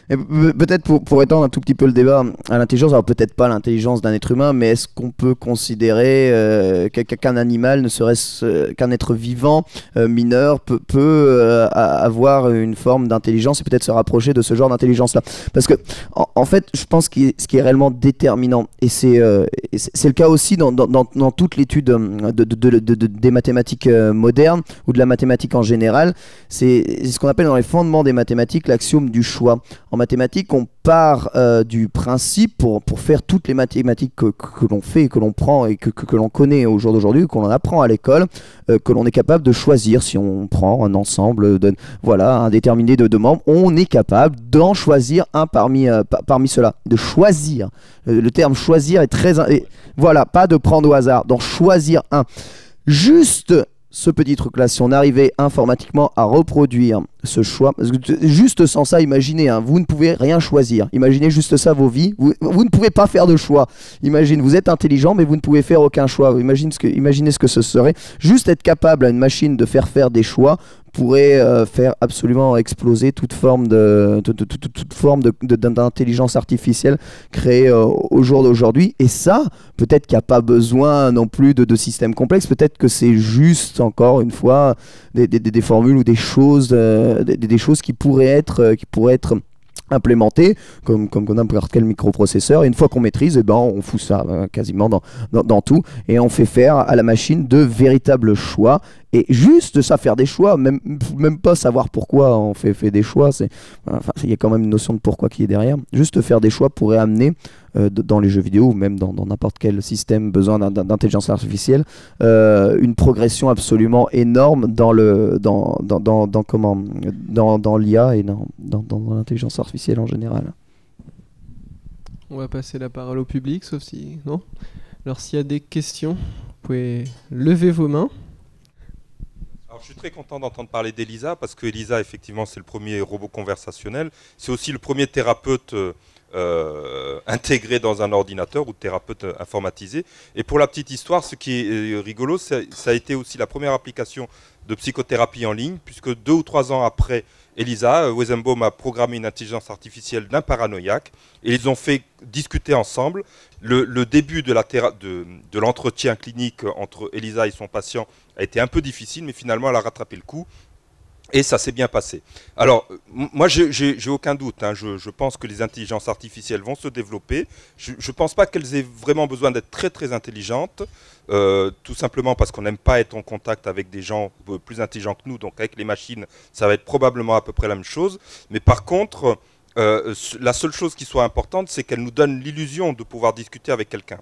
D: Peut-être pour, pour étendre un tout petit peu le débat à l'intelligence, alors peut-être pas l'intelligence d'un être humain, mais est-ce qu'on peut considérer euh, qu'un- animal, ne serait-ce euh, qu'un être vivant euh, mineur, peut, avoir une forme d'intelligence et peut-être se rapprocher de ce genre d'intelligence-là? Parce que, en, fait, je pense que ce qui est réellement déterminant, et c'est le cas aussi dans, dans, dans, dans toute l'étude de, de- de- de- de- des mathématiques modernes ou de la mathématique en général, c'est ce qu'on appelle dans les fondements des mathématiques l'axiome du choix. En mathématiques, on part euh, du principe pour, pour faire toutes les mathématiques que, que l'on fait, que l'on prend et que, que, l'on connaît au jour d'aujourd'hui, qu'on apprend à l'école, euh, que l'on est capable de choisir si on prend un ensemble de voilà indéterminé de, de membres, on est capable d'en choisir un parmi euh, pa- parmi ceux-là, de choisir. Le terme choisir est très voilà, pas de prendre au hasard, d'en choisir un. Juste ce petit truc-là, si on arrivait informatiquement à reproduire ce choix, juste sans ça, imaginez, hein, vous ne pouvez rien choisir. Imaginez juste ça, vos vies. Vous, vous ne pouvez pas faire de choix. Imagine, vous êtes intelligent, mais vous ne pouvez faire aucun choix. Imaginez ce que, imaginez ce que ce serait. Juste être capable à une machine de faire faire des choix pourrait euh, faire absolument exploser toute forme de de- d'intelligence artificielle créée euh, au jour d'aujourd'hui. Et ça peut-être qu'il n'y a pas besoin non plus de, systèmes complexes peut-être que c'est juste encore une fois des, des- des- formules ou des choses euh, des, choses qui pourraient être qui pourraient être implémentées comme comme n'importe quel microprocesseur. Et une fois qu'on maîtrise eh ben on fout ça quasiment dans, dans, dans tout. Et on fait faire à la machine de véritables choix et juste ça faire des choix même même pas savoir pourquoi on fait, fait des choix c'est enfin il y a quand même une notion de pourquoi qui est derrière juste faire des choix pourrait amener euh, dans les jeux vidéo ou même dans n'importe quel système besoin d'intelligence artificielle euh, une progression absolument énorme dans le dans dans, comment dans, dans l'IA et dans, dans, dans l'intelligence artificielle en général
A: On va passer la parole au public, sauf si. Non? Alors, s'il y a des questions, vous pouvez lever vos mains.
F: Je suis très content d'entendre parler d'Elisa parce que Elisa, effectivement, c'est le premier robot conversationnel. C'est aussi le premier thérapeute euh, euh, intégré dans un ordinateur ou thérapeute informatisé. Et pour la petite histoire, ce qui est euh, rigolo, ça a été aussi la première application de psychothérapie en ligne, puisque deux ou trois ans après Elisa, euh, Weizenbaum a programmé une intelligence artificielle d'un paranoïaque et ils ont fait discuter ensemble. Le, début de l'entretien clinique entre Elisa et son patient a été un peu difficile, mais finalement elle a rattrapé le coup et ça s'est bien passé. Alors, moi, j'ai aucun doute. Hein. Je, pense que les intelligences artificielles vont se développer. Je ne pense pas qu'elles aient vraiment besoin d'être très, très intelligentes. Euh, tout simplement parce qu'on n'aime pas être en contact avec des gens euh, plus intelligents que nous. Donc, avec les machines, ça va être probablement à peu près la même chose. Mais par contre, euh, la seule chose qui soit importante, c'est qu'elles nous donnent l'illusion de pouvoir discuter avec quelqu'un.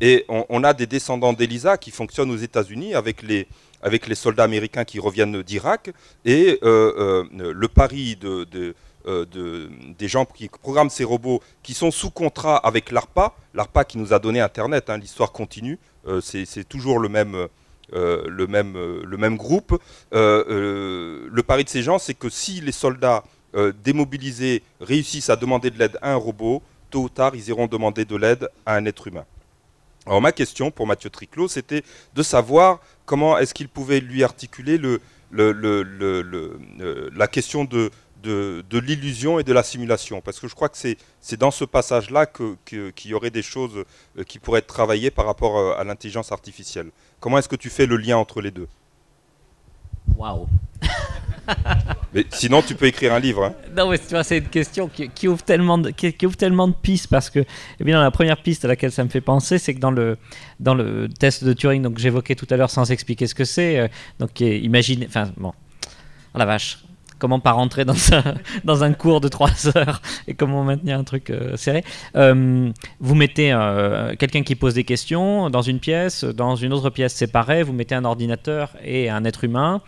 F: Et on, on, a des descendants d'Elisa qui fonctionnent aux États-Unis avec les, avec les soldats américains qui reviennent d'Irak. Et euh, euh, le pari euh, de, des gens qui programment ces robots qui sont sous contrat avec l'ARPA, l'ARPA qui nous a donné Internet, hein, l'histoire continue, c'est toujours le même groupe. le pari de ces gens, c'est que si les soldats démobilisés réussissent à demander de l'aide à un robot, tôt ou tard, ils iront demander de l'aide à un être humain. Alors ma question pour Mathieu Triclot, c'était de savoir comment est-ce qu'il pouvait lui articuler le, euh, la question de, de, l'illusion et de la simulation. Parce que je crois que c'est dans ce passage-là qu'il y aurait des choses euh, qui pourraient être travaillées par rapport euh, à l'intelligence artificielle. Comment est-ce que tu fais le lien entre les deux?
B: Waouh
F: mais sinon, tu peux écrire un livre. Hein.
B: Non, mais c'est une question qui, ouvre tellement de, qui, ouvre tellement de pistes parce que, eh bien, la première piste à laquelle ça me fait penser, c'est que dans le, dans le test de Turing, donc j'évoquais tout à l'heure sans expliquer ce que c'est, euh, donc imaginez, enfin bon, oh la vache, comment pas rentrer dans un, dans un cours de 3 heures et comment maintenir un truc euh, serré. Euh, vous mettez euh, quelqu'un qui pose des questions dans une pièce, dans une autre pièce séparée, vous mettez un ordinateur et un être humain.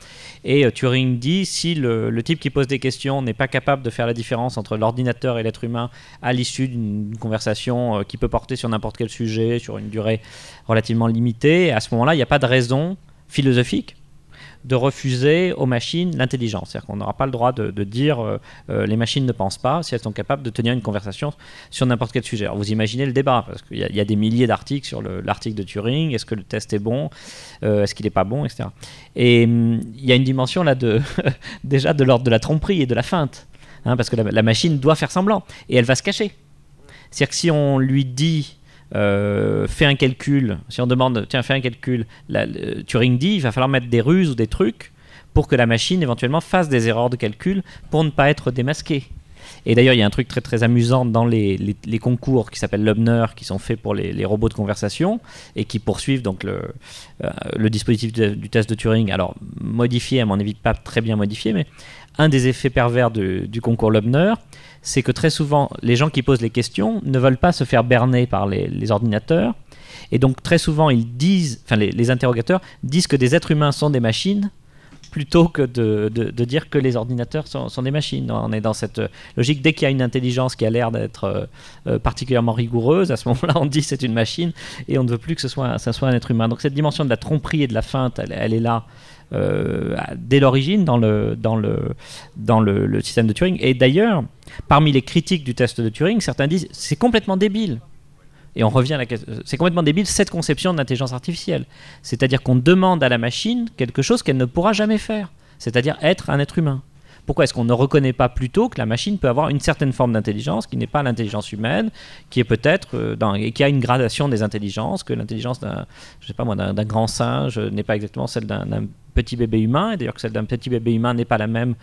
B: Et Turing dit si le, le, type qui pose des questions n'est pas capable de faire la différence entre l'ordinateur et l'être humain à l'issue d'une conversation qui peut porter sur n'importe quel sujet, sur une durée relativement limitée, à ce moment-là, il n'y a pas de raison philosophique de refuser aux machines l'intelligence. C'est-à-dire qu'on n'aura pas le droit de, dire euh, euh, les machines ne pensent pas si elles sont capables de tenir une conversation sur n'importe quel sujet. Alors vous imaginez le débat, parce qu'il y, a des milliers d'articles sur l'article de Turing, est-ce que le test est bon, euh, est-ce qu'il n'est pas bon, etc. Et hum, il y a une dimension là de déjà de l'ordre de la tromperie et de la feinte, hein, parce que la, la machine doit faire semblant, et elle va se cacher. C'est-à-dire que si on lui dit euh, fait un calcul, si on demande, tiens, fais un calcul, la, Turing dit, il va falloir mettre des ruses ou des trucs pour que la machine éventuellement fasse des erreurs de calcul pour ne pas être démasquée. Et d'ailleurs, il y a un truc très très amusant dans les, concours qui s'appellent Lubner, qui sont faits pour les, robots de conversation et qui poursuivent donc le, euh, dispositif du test de Turing. Alors modifié, à mon avis, pas très bien modifié, mais un des effets pervers du concours Lubner, c'est que très souvent, les gens qui posent les questions ne veulent pas se faire berner par les, ordinateurs. Et donc, très souvent, ils disent, enfin, les, interrogateurs disent que des êtres humains sont des machines plutôt que de, dire que les ordinateurs sont, des machines. On est dans cette logique, dès qu'il y a une intelligence qui a l'air d'être euh, euh, particulièrement rigoureuse, à ce moment-là, on dit c'est une machine et on ne veut plus que ce soit, ça soit un être humain. Donc cette dimension de la tromperie et de la feinte, elle est là euh, dès l'origine dans, le, dans, le, dans le, système de Turing. Et d'ailleurs, parmi les critiques du test de Turing, certains disent c'est complètement débile. Et on revient à la question. C'est complètement débile cette conception d'intelligence artificielle. C'est-à-dire qu'on demande à la machine quelque chose qu'elle ne pourra jamais faire. C'est-à-dire être un être humain. Pourquoi est-ce qu'on ne reconnaît pas plutôt que la machine peut avoir une certaine forme d'intelligence qui n'est pas l'intelligence humaine, qui est peut-être euh, et qui a une gradation des intelligences, que l'intelligence d'un, je sais pas moi, d'un, grand singe n'est pas exactement celle d'un, petit bébé humain, et d'ailleurs que celle d'un petit bébé humain n'est pas la même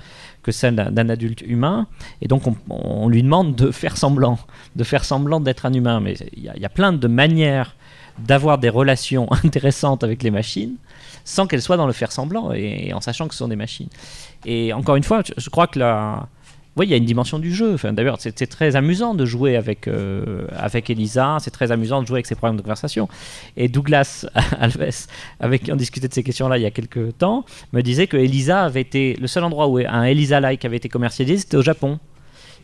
B: que celle d'un, adulte humain, et donc on, lui demande de faire semblant, de faire semblant d'être un humain, mais il y, a plein de manières d'avoir des relations intéressantes avec les machines sans qu'elles soient dans le faire semblant et, en sachant que ce sont des machines. Et encore une fois, je, crois que là, oui, il y a une dimension du jeu. D'ailleurs, c'est très amusant de jouer avec, euh, avec Elisa, c'est très amusant de jouer avec ses problèmes de conversation. Et Douglas Alves, avec qui on discutait de ces questions-là il y a quelques temps, me disait que Elisa avait été le seul endroit où un Elisa-like avait été commercialisé, c'était au Japon.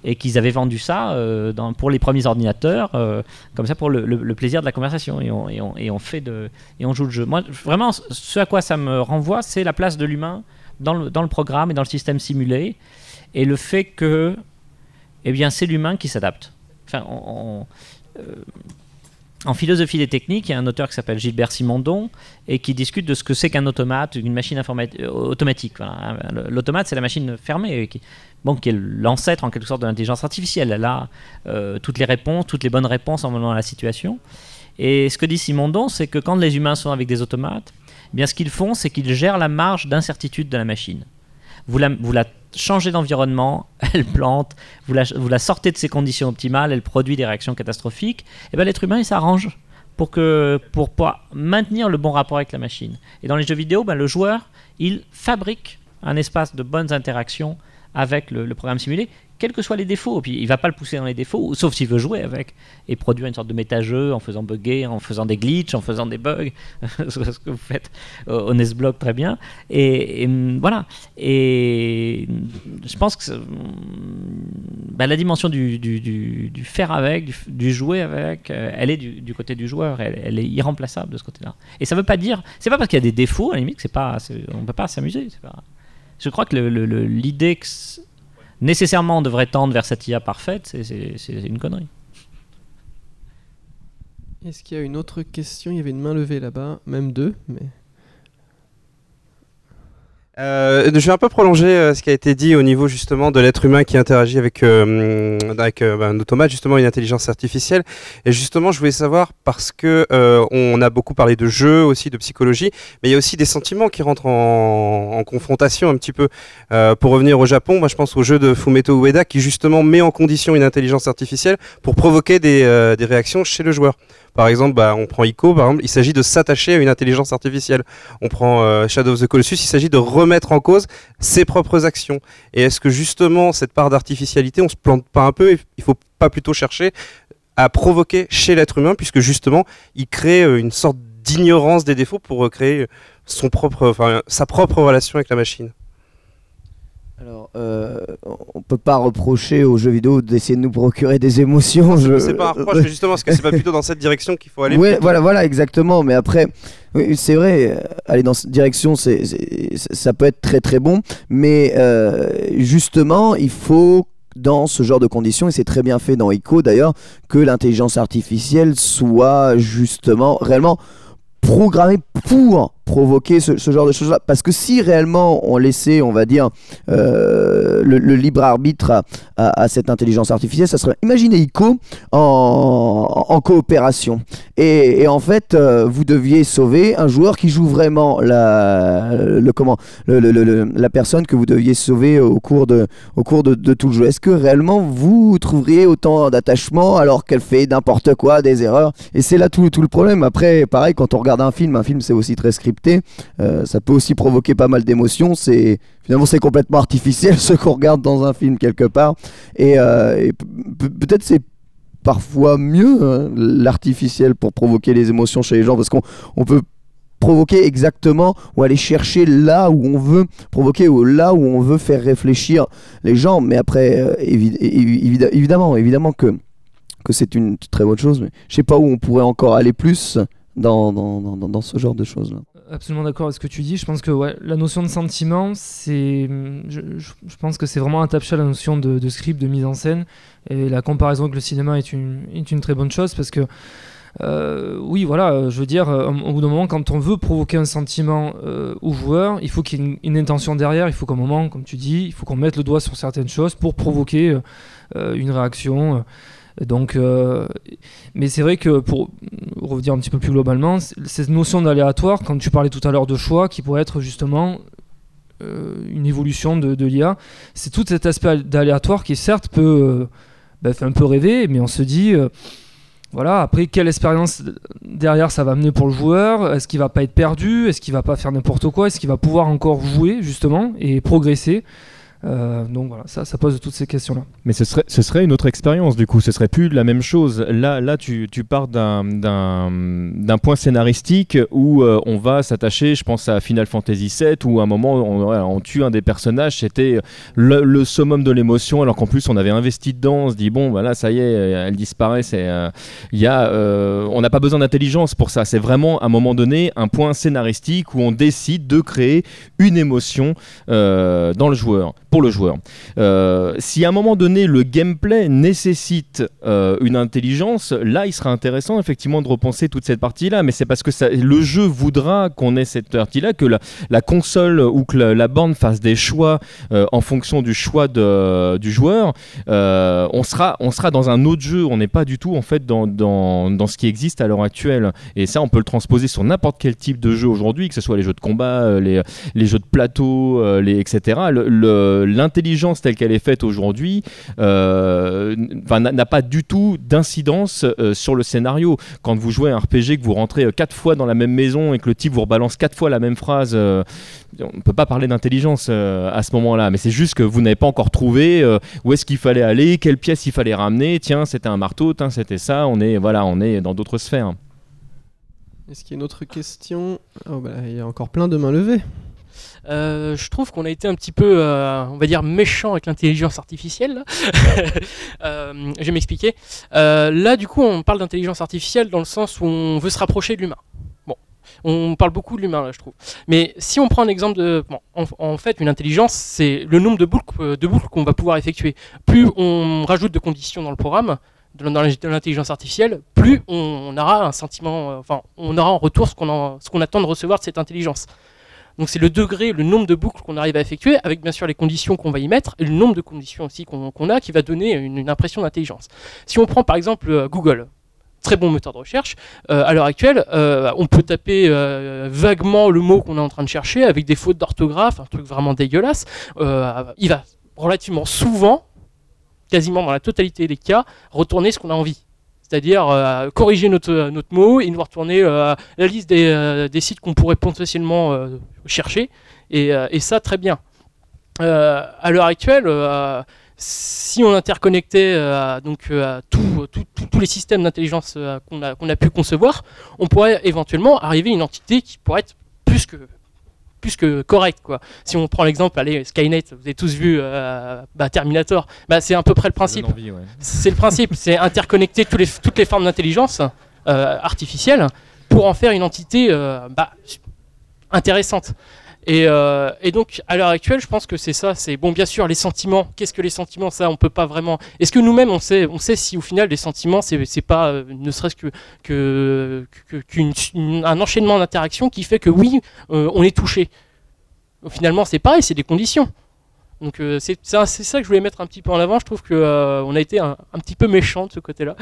B: et qu'ils avaient vendu ça dans, pour les premiers ordinateurs, comme ça pour le, plaisir de la conversation. Et on, et on, fait de, et on joue le jeu. Moi, vraiment, ce à quoi ça me renvoie, c'est la place de l'humain dans le, programme et dans le système simulé, et le fait que, eh bien, c'est l'humain qui s'adapte. Enfin, en philosophie des techniques, il y a un auteur qui s'appelle Gilbert Simondon et qui discute de ce que c'est qu'un automate, une machine euh, automatique. L'automate, c'est la machine fermée, qui, qui est l'ancêtre en quelque sorte de l'intelligence artificielle. Elle a euh, toutes les réponses, toutes les bonnes réponses en venant à la situation. Et ce que dit Simondon, c'est que quand les humains sont avec des automates, eh bien ce qu'ils font, c'est qu'ils gèrent la marge d'incertitude de la machine. Vous la, changez d'environnement, elle plante, vous la, sortez de ses conditions optimales, elle produit des réactions catastrophiques, et eh bien l'être humain il s'arrange pour, pour, maintenir le bon rapport avec la machine. Et dans les jeux vidéo, ben, le joueur, il fabrique un espace de bonnes interactions avec le programme simulé quels que soient les défauts. Puis il va pas le pousser dans les défauts, sauf s'il veut jouer avec et produire une sorte de méta-jeu en faisant bugger, en faisant des glitches, en faisant des bugs, ce que vous faites au Nesblock très bien. Et, voilà. Et je pense que bah, la dimension du, du, faire avec, du, jouer avec, euh, elle est du, côté du joueur, elle, est irremplaçable de ce côté-là. Et ça veut pas dire, c'est pas parce qu'il y a des défauts, à la limite, c'est pas, on peut pas s'amuser. Je crois que l'idée que nécessairement on devrait tendre vers cette IA parfaite, c'est une connerie.
A: Est-ce qu'il y a une autre question? Il y avait une main levée là-bas, même deux, mais...
G: Euh, je vais un peu prolonger euh, ce qui a été dit au niveau justement de l'être humain qui interagit avec, euh, avec bah, un automate, justement une intelligence artificielle. Et justement, je voulais savoir parce que on a beaucoup parlé de jeux, aussi de psychologie, mais il y a aussi des sentiments qui rentrent en, en confrontation un petit peu. pour revenir au Japon, moi je pense au jeu de Fumeto Ueda qui justement met en condition une intelligence artificielle pour provoquer des, des réactions chez le joueur. Par exemple, bah, on prend ICO, par exemple, il s'agit de s'attacher à une intelligence artificielle. On prend euh, Shadow of the Colossus, il s'agit de remettre en cause ses propres actions. Et est-ce que justement, cette part d'artificialité, on se plante pas un peu Il faut pas plutôt chercher à provoquer chez l'être humain, puisque justement, il crée euh, une sorte d'ignorance des défauts pour son propre, sa propre relation avec la machine?
D: Alors, euh, on peut pas reprocher aux jeux vidéo d'essayer de nous procurer des émotions.
G: Je... C'est pas un reproche, mais justement, parce que c'est pas plutôt dans cette direction qu'il faut aller.
D: Oui, voilà, voilà, exactement. Mais après, c'est vrai, euh, aller dans cette direction, c'est, ça peut être très très bon. Mais euh, justement, il faut dans ce genre de conditions, et c'est très bien fait dans ICO d'ailleurs, que l'intelligence artificielle soit justement réellement programmée pour provoquer ce, genre de choses-là. Parce que si réellement on laissait, on va dire, euh, le, libre arbitre à, cette intelligence artificielle, ça serait. Imaginez ICO en, coopération. Et, en fait, euh, vous deviez sauver un joueur qui joue vraiment la, le, comment, la personne que vous deviez sauver au cours de, au cours de, tout le jeu. Est-ce que réellement vous trouveriez autant d'attachement alors qu'elle fait n'importe quoi, des erreurs? Et c'est là tout, tout le problème. Après, pareil, quand on regarde un film, un film c'est aussi très scripté euh, ça peut aussi provoquer pas mal d'émotions. C'est finalement c'est complètement artificiel ce qu'on regarde dans un film quelque part. Et, euh, peut-être c'est parfois mieux hein, l'artificiel pour provoquer les émotions chez les gens parce qu'on peut provoquer exactement ou aller chercher là où on veut provoquer ou là où on veut faire réfléchir les gens mais après euh, évidemment évidemment que que c'est une très bonne chose mais je sais pas où on pourrait encore aller plus dans, ce genre de choses là
C: absolument d'accord avec ce que tu dis. Je pense que ouais, la notion de sentiment, c'est, je, pense que c'est vraiment attaché à la notion de, script, de mise en scène. Et la comparaison avec le cinéma est une, est une très bonne chose parce que, euh, oui, voilà, je veux dire, euh, au bout d'un moment, quand on veut provoquer un sentiment euh, au joueur, il faut qu'il y ait une, intention derrière. Il faut qu'à un moment, comme tu dis, il faut qu'on mette le doigt sur certaines choses pour provoquer une réaction. Donc, euh, mais c'est vrai que pour revenir un petit peu plus globalement, cette notion d'aléatoire, quand tu parlais tout à l'heure de choix, qui pourrait être justement euh, une évolution de, l'IA, c'est tout cet aspect d'aléatoire qui certes peut euh, bah, un peu rêver, mais on se dit voilà, après, quelle expérience derrière ça va amener pour le joueur? Est-ce qu'il va pas être perdu? Est-ce qu'il va pas faire n'importe quoi? Est-ce qu'il va pouvoir encore jouer, justement, et progresser? Euh, donc voilà, ça, ça pose toutes ces questions-là.
E: Mais ce serait, ce serait une autre expérience du coup, ce serait plus la même chose. Là, là tu, tu pars d'un, point scénaristique où euh, on va s'attacher, je pense à Final Fantasy VII, où à un moment on, on tue un des personnages, c'était le, summum de l'émotion, alors qu'en plus on avait investi dedans, on se dit bon, voilà, ça y est, elle disparaît. C'est, euh, y a, euh, on n'a pas besoin d'intelligence pour ça. C'est vraiment à un moment donné un point scénaristique où on décide de créer une émotion dans le joueur, le joueur. Euh, si à un moment donné le gameplay nécessite euh, une intelligence, là il sera intéressant effectivement de repenser toute cette partie-là, mais c'est parce que le jeu voudra qu'on ait cette partie-là, que la, console ou que la, la borne fasse des choix euh, en fonction du choix du joueur. On, sera, on sera dans un autre jeu, on n'est pas du tout en fait dans, dans, ce qui existe à l'heure actuelle. Et ça, on peut le transposer sur n'importe quel type de jeu aujourd'hui, que ce soit les jeux de combat, les, jeux de plateau, etc. Le- le- L'intelligence telle qu'elle est faite aujourd'hui euh, n'a pas du tout d'incidence euh, sur le scénario. Quand vous jouez un RPG, que vous rentrez euh, quatre fois dans la même maison et que le type vous rebalance quatre fois la même phrase, euh, on ne peut pas parler d'intelligence euh, à ce moment-là. Mais c'est juste que vous n'avez pas encore trouvé euh, où est-ce qu'il fallait aller, quelle pièce il fallait ramener. Tiens, c'était un marteau, tiens, c'était ça. On est, voilà, on est dans d'autres sphères.
A: Est-ce qu'il y a une autre question? Oh, bah, Il y a encore plein de mains levées.
H: Euh, je trouve qu'on a été un petit peu, euh, on va dire, méchant avec l'intelligence artificielle. Euh, je vais m'expliquer. Euh, là, du coup, on parle d'intelligence artificielle dans le sens où on veut se rapprocher de l'humain. Bon, on parle beaucoup de l'humain là, je trouve. Mais si on prend un exemple de, en, fait, une intelligence, c'est le nombre de boucles, de boucles qu'on va pouvoir effectuer. Plus on rajoute de conditions dans le programme, dans l'intelligence artificielle, plus on, aura un sentiment, enfin, on aura en retour ce qu'on attend de recevoir de cette intelligence. Donc c'est le degré, le nombre de boucles qu'on arrive à effectuer, avec bien sûr les conditions qu'on va y mettre, et le nombre de conditions aussi qu'on a, qui va donner une, impression d'intelligence. Si on prend par exemple euh, Google, très bon moteur de recherche, euh, à l'heure actuelle, euh, on peut taper vaguement le mot qu'on est en train de chercher, avec des fautes d'orthographe, un truc vraiment dégueulasse. Il va relativement souvent, quasiment dans la totalité des cas, retourner ce qu'on a envie. C'est-à-dire euh, corriger notre, notre mot et nous retourner euh, la liste des, euh, des sites qu'on pourrait potentiellement euh, chercher. Et, euh, et ça, très bien. Euh, à l'heure actuelle, euh, si on interconnectait euh, donc, euh, tous les systèmes d'intelligence euh, qu'on a, qu'on a pu concevoir, on pourrait éventuellement arriver à une entité qui pourrait être plus que, plus que correcte. Quoi. Si on prend l'exemple, allez, Skynet, vous avez tous vu euh, bah, Terminator, bah, c'est à peu près le principe.
E: Ouais.
H: C'est le principe, c'est interconnecter tous les, toutes les formes d'intelligence euh, artificielle pour en faire une entité euh, bah, intéressante. Et, euh, et donc, à l'heure actuelle, je pense que c'est ça. C'est bon, bien sûr, les sentiments. Qu'est-ce que les sentiments? Ça, on peut pas vraiment. Est-ce que nous-mêmes, on sait, on sait si au final, les sentiments, c'est pas euh, ne serait-ce que enchaînement d'interactions qui fait que oui, euh, on est touché? Finalement, c'est pareil, c'est des conditions. Donc euh, c'est ça, que je voulais mettre un petit peu en avant. Je trouve que euh, on a été un, petit peu méchant de ce côté-là.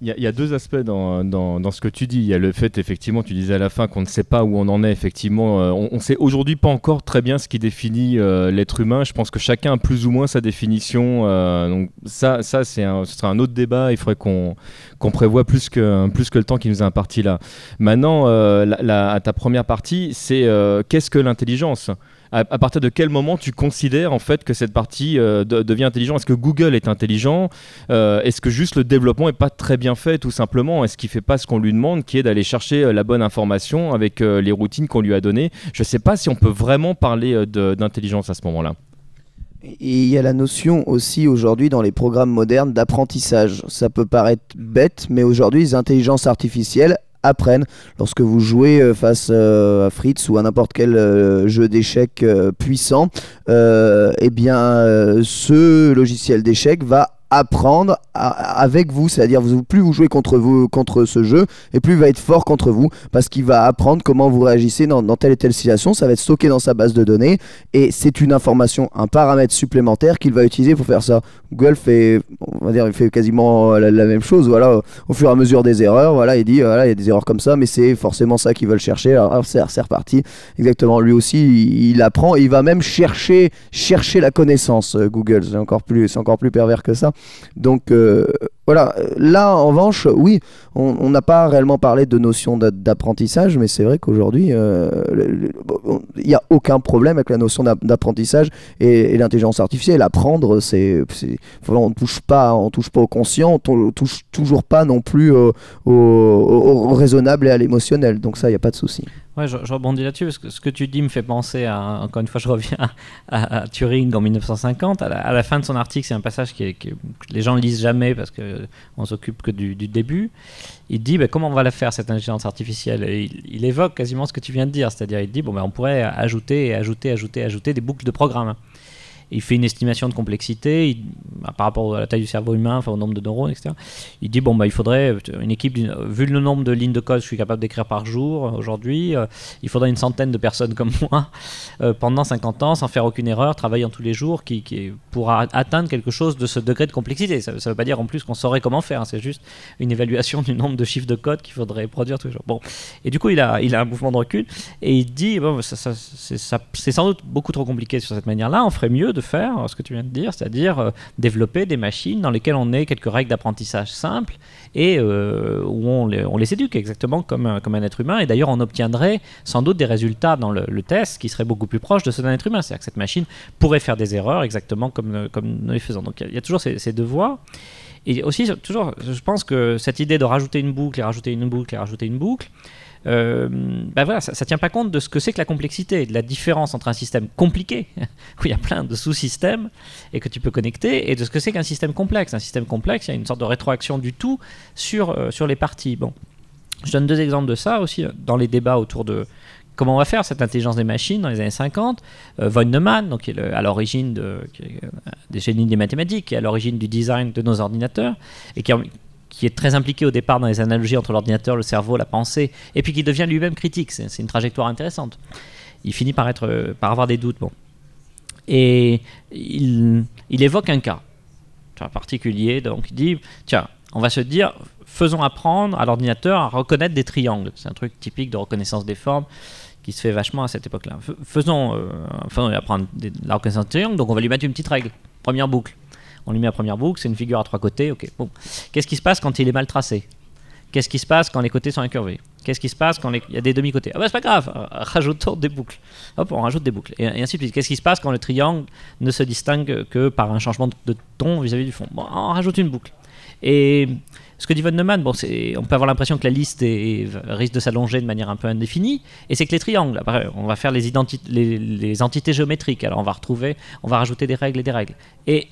E: Il y, a- deux aspects dans, ce que tu dis. Il y a le fait, effectivement, tu disais à la fin qu'on ne sait pas où on en est, effectivement. Euh, on ne sait aujourd'hui pas encore très bien ce qui définit l'être humain. Je pense que chacun a plus ou moins sa définition. donc ça, ça c'est ce sera un autre débat. Il faudrait qu'on qu'on prévoit plus que, plus que le temps qui nous est imparti là. Maintenant, à ta première partie, c'est qu'est-ce que l'intelligence? À, partir de quel moment tu considères en fait que cette partie euh, de- devient intelligente Est-ce que Google est intelligent? Euh, Est-ce que juste le développement est pas très bien fait tout simplement? Est-ce qu'il fait pas ce qu'on lui demande, qui est d'aller chercher euh, la bonne information avec les routines qu'on lui a données? Je sais pas si on peut vraiment parler d'intelligence à ce moment-là.
D: Il y a la notion aussi aujourd'hui dans les programmes modernes d'apprentissage. Ça peut paraître bête, mais aujourd'hui, les intelligences artificielles apprennent. Lorsque vous jouez euh, face euh, à Fritz ou à n'importe quel euh, jeu d'échecs puissant, eh bien, ce logiciel d'échecs va apprendre avec vous, c'est-à-dire plus vous jouez contre vous contre ce jeu et plus il va être fort contre vous parce qu'il va apprendre comment vous réagissez dans, telle et telle situation, ça va être stocké dans sa base de données et c'est une information, un paramètre supplémentaire qu'il va utiliser pour faire ça. Google fait, on va dire, il fait quasiment la, même chose, voilà, au fur et à mesure des erreurs, voilà, il dit, il y a des erreurs comme ça, mais c'est forcément ça qu'ils veulent chercher. Alors, alors, c'est reparti, exactement. Lui aussi, il, il apprend, il va même chercher, chercher la connaissance. euh, Google, c'est encore plus, c'est encore plus pervers que ça. Donc euh, voilà, là en revanche, oui, on n'a pas réellement parlé de notion d'a- d'apprentissage, mais c'est vrai qu'aujourd'hui, euh, il n'y a aucun problème avec la notion d'app- d'apprentissage et, l'intelligence artificielle. Apprendre, c'est, on ne touche pas, on touche pas au conscient, on tou- touche toujours pas non plus au- au raisonnable et à l'émotionnel. Donc ça, il n'y a pas de souci.
B: Ouais, je, rebondis là-dessus parce que ce que tu dis me fait penser à, encore une fois, je reviens à, à Turing en 1950. À la, fin de son article, c'est un passage que les gens lisent jamais parce que on s'occupe que du, début. Il dit ben, comment on va la faire cette intelligence artificielle? Il, évoque quasiment ce que tu viens de dire, c'est-à-dire il dit bon ben on pourrait ajouter, ajouter, ajouter, ajouter des boucles de programmes. Il fait une estimation de complexité bah, par rapport à la taille du cerveau humain, au nombre de neurones, etc. Il dit bon bah il faudrait euh, une équipe, vu le nombre de lignes de code que je suis capable d'écrire par jour euh, aujourd'hui, euh, il faudrait une centaine de personnes comme moi pendant 50 ans sans faire aucune erreur, travaillant tous les jours, qui, qui pour atteindre quelque chose de ce degré de complexité. Ça ne veut pas dire en plus qu'on saurait comment faire, hein, c'est juste une évaluation du nombre de chiffres de code qu'il faudrait produire tous les jours. Bon, et du coup il a, il a un mouvement de recul et il dit bon, ça, c'est sans doute beaucoup trop compliqué sur cette manière-là, on ferait mieux faire euh, ce que tu viens de dire, c'est-à-dire euh, développer des machines dans lesquelles on ait quelques règles d'apprentissage simples et euh, où on les, on les éduque exactement comme, un- comme un être humain. Et d'ailleurs, on obtiendrait sans doute des résultats dans le, test qui seraient beaucoup plus proches de ceux d'un être humain. C'est-à-dire que cette machine pourrait faire des erreurs exactement comme, euh, comme nous les faisons. Donc il y y, a toujours ces, ces deux voies. Et aussi, toujours, je pense que cette idée de rajouter une boucle et rajouter une boucle et rajouter une boucle, euh, ben voilà, ça ne tient pas compte de ce que c'est que la complexité, de la différence entre un système compliqué, où il y a plein de sous-systèmes et que tu peux connecter, et de ce que c'est qu'un système complexe. Un système complexe, il y a une sorte de rétroaction du tout sur, euh, sur les parties. Bon. Je donne deux exemples de ça aussi euh, dans les débats autour de comment on va faire cette intelligence des machines dans les années 50. Euh, von Neumann, donc, qui est à l'origine de, euh, des génies des mathématiques, qui est à l'origine du design de nos ordinateurs, et qui, qui est très impliqué au départ dans les analogies entre l'ordinateur, le cerveau, la pensée, et puis qui devient lui-même critique. C'est une trajectoire intéressante. Il finit par, être, euh, par avoir des doutes. Et il, évoque un cas particulier. Donc il dit, tiens, on va se dire, faisons apprendre à l'ordinateur à reconnaître des triangles. C'est un truc typique de reconnaissance des formes qui se fait vachement à cette époque-là. Faisons, euh, apprendre la reconnaissance des triangles, donc on va lui mettre une petite règle. Première boucle. On lui met la première boucle, c'est une figure à trois côtés, ok. Bon. Qu'est-ce qui se passe quand il est mal tracé? Qu'est-ce qui se passe quand les côtés sont incurvés? Qu'est-ce qui se passe quand il y a des demi-côtés? Ah bah c'est pas grave, rajoutons des boucles. Hop, on rajoute des boucles. Et, ainsi de suite. Qu'est-ce qui se passe quand le triangle ne se distingue que par un changement de, ton vis-à-vis du fond? On rajoute une boucle. Et ce que dit von Neumann, bon, on peut avoir l'impression que la liste risque de s'allonger de manière un peu indéfinie, et c'est que les triangles, on va faire les, entités géométriques, alors on va retrouver, on va rajouter des règles et des règles. Et,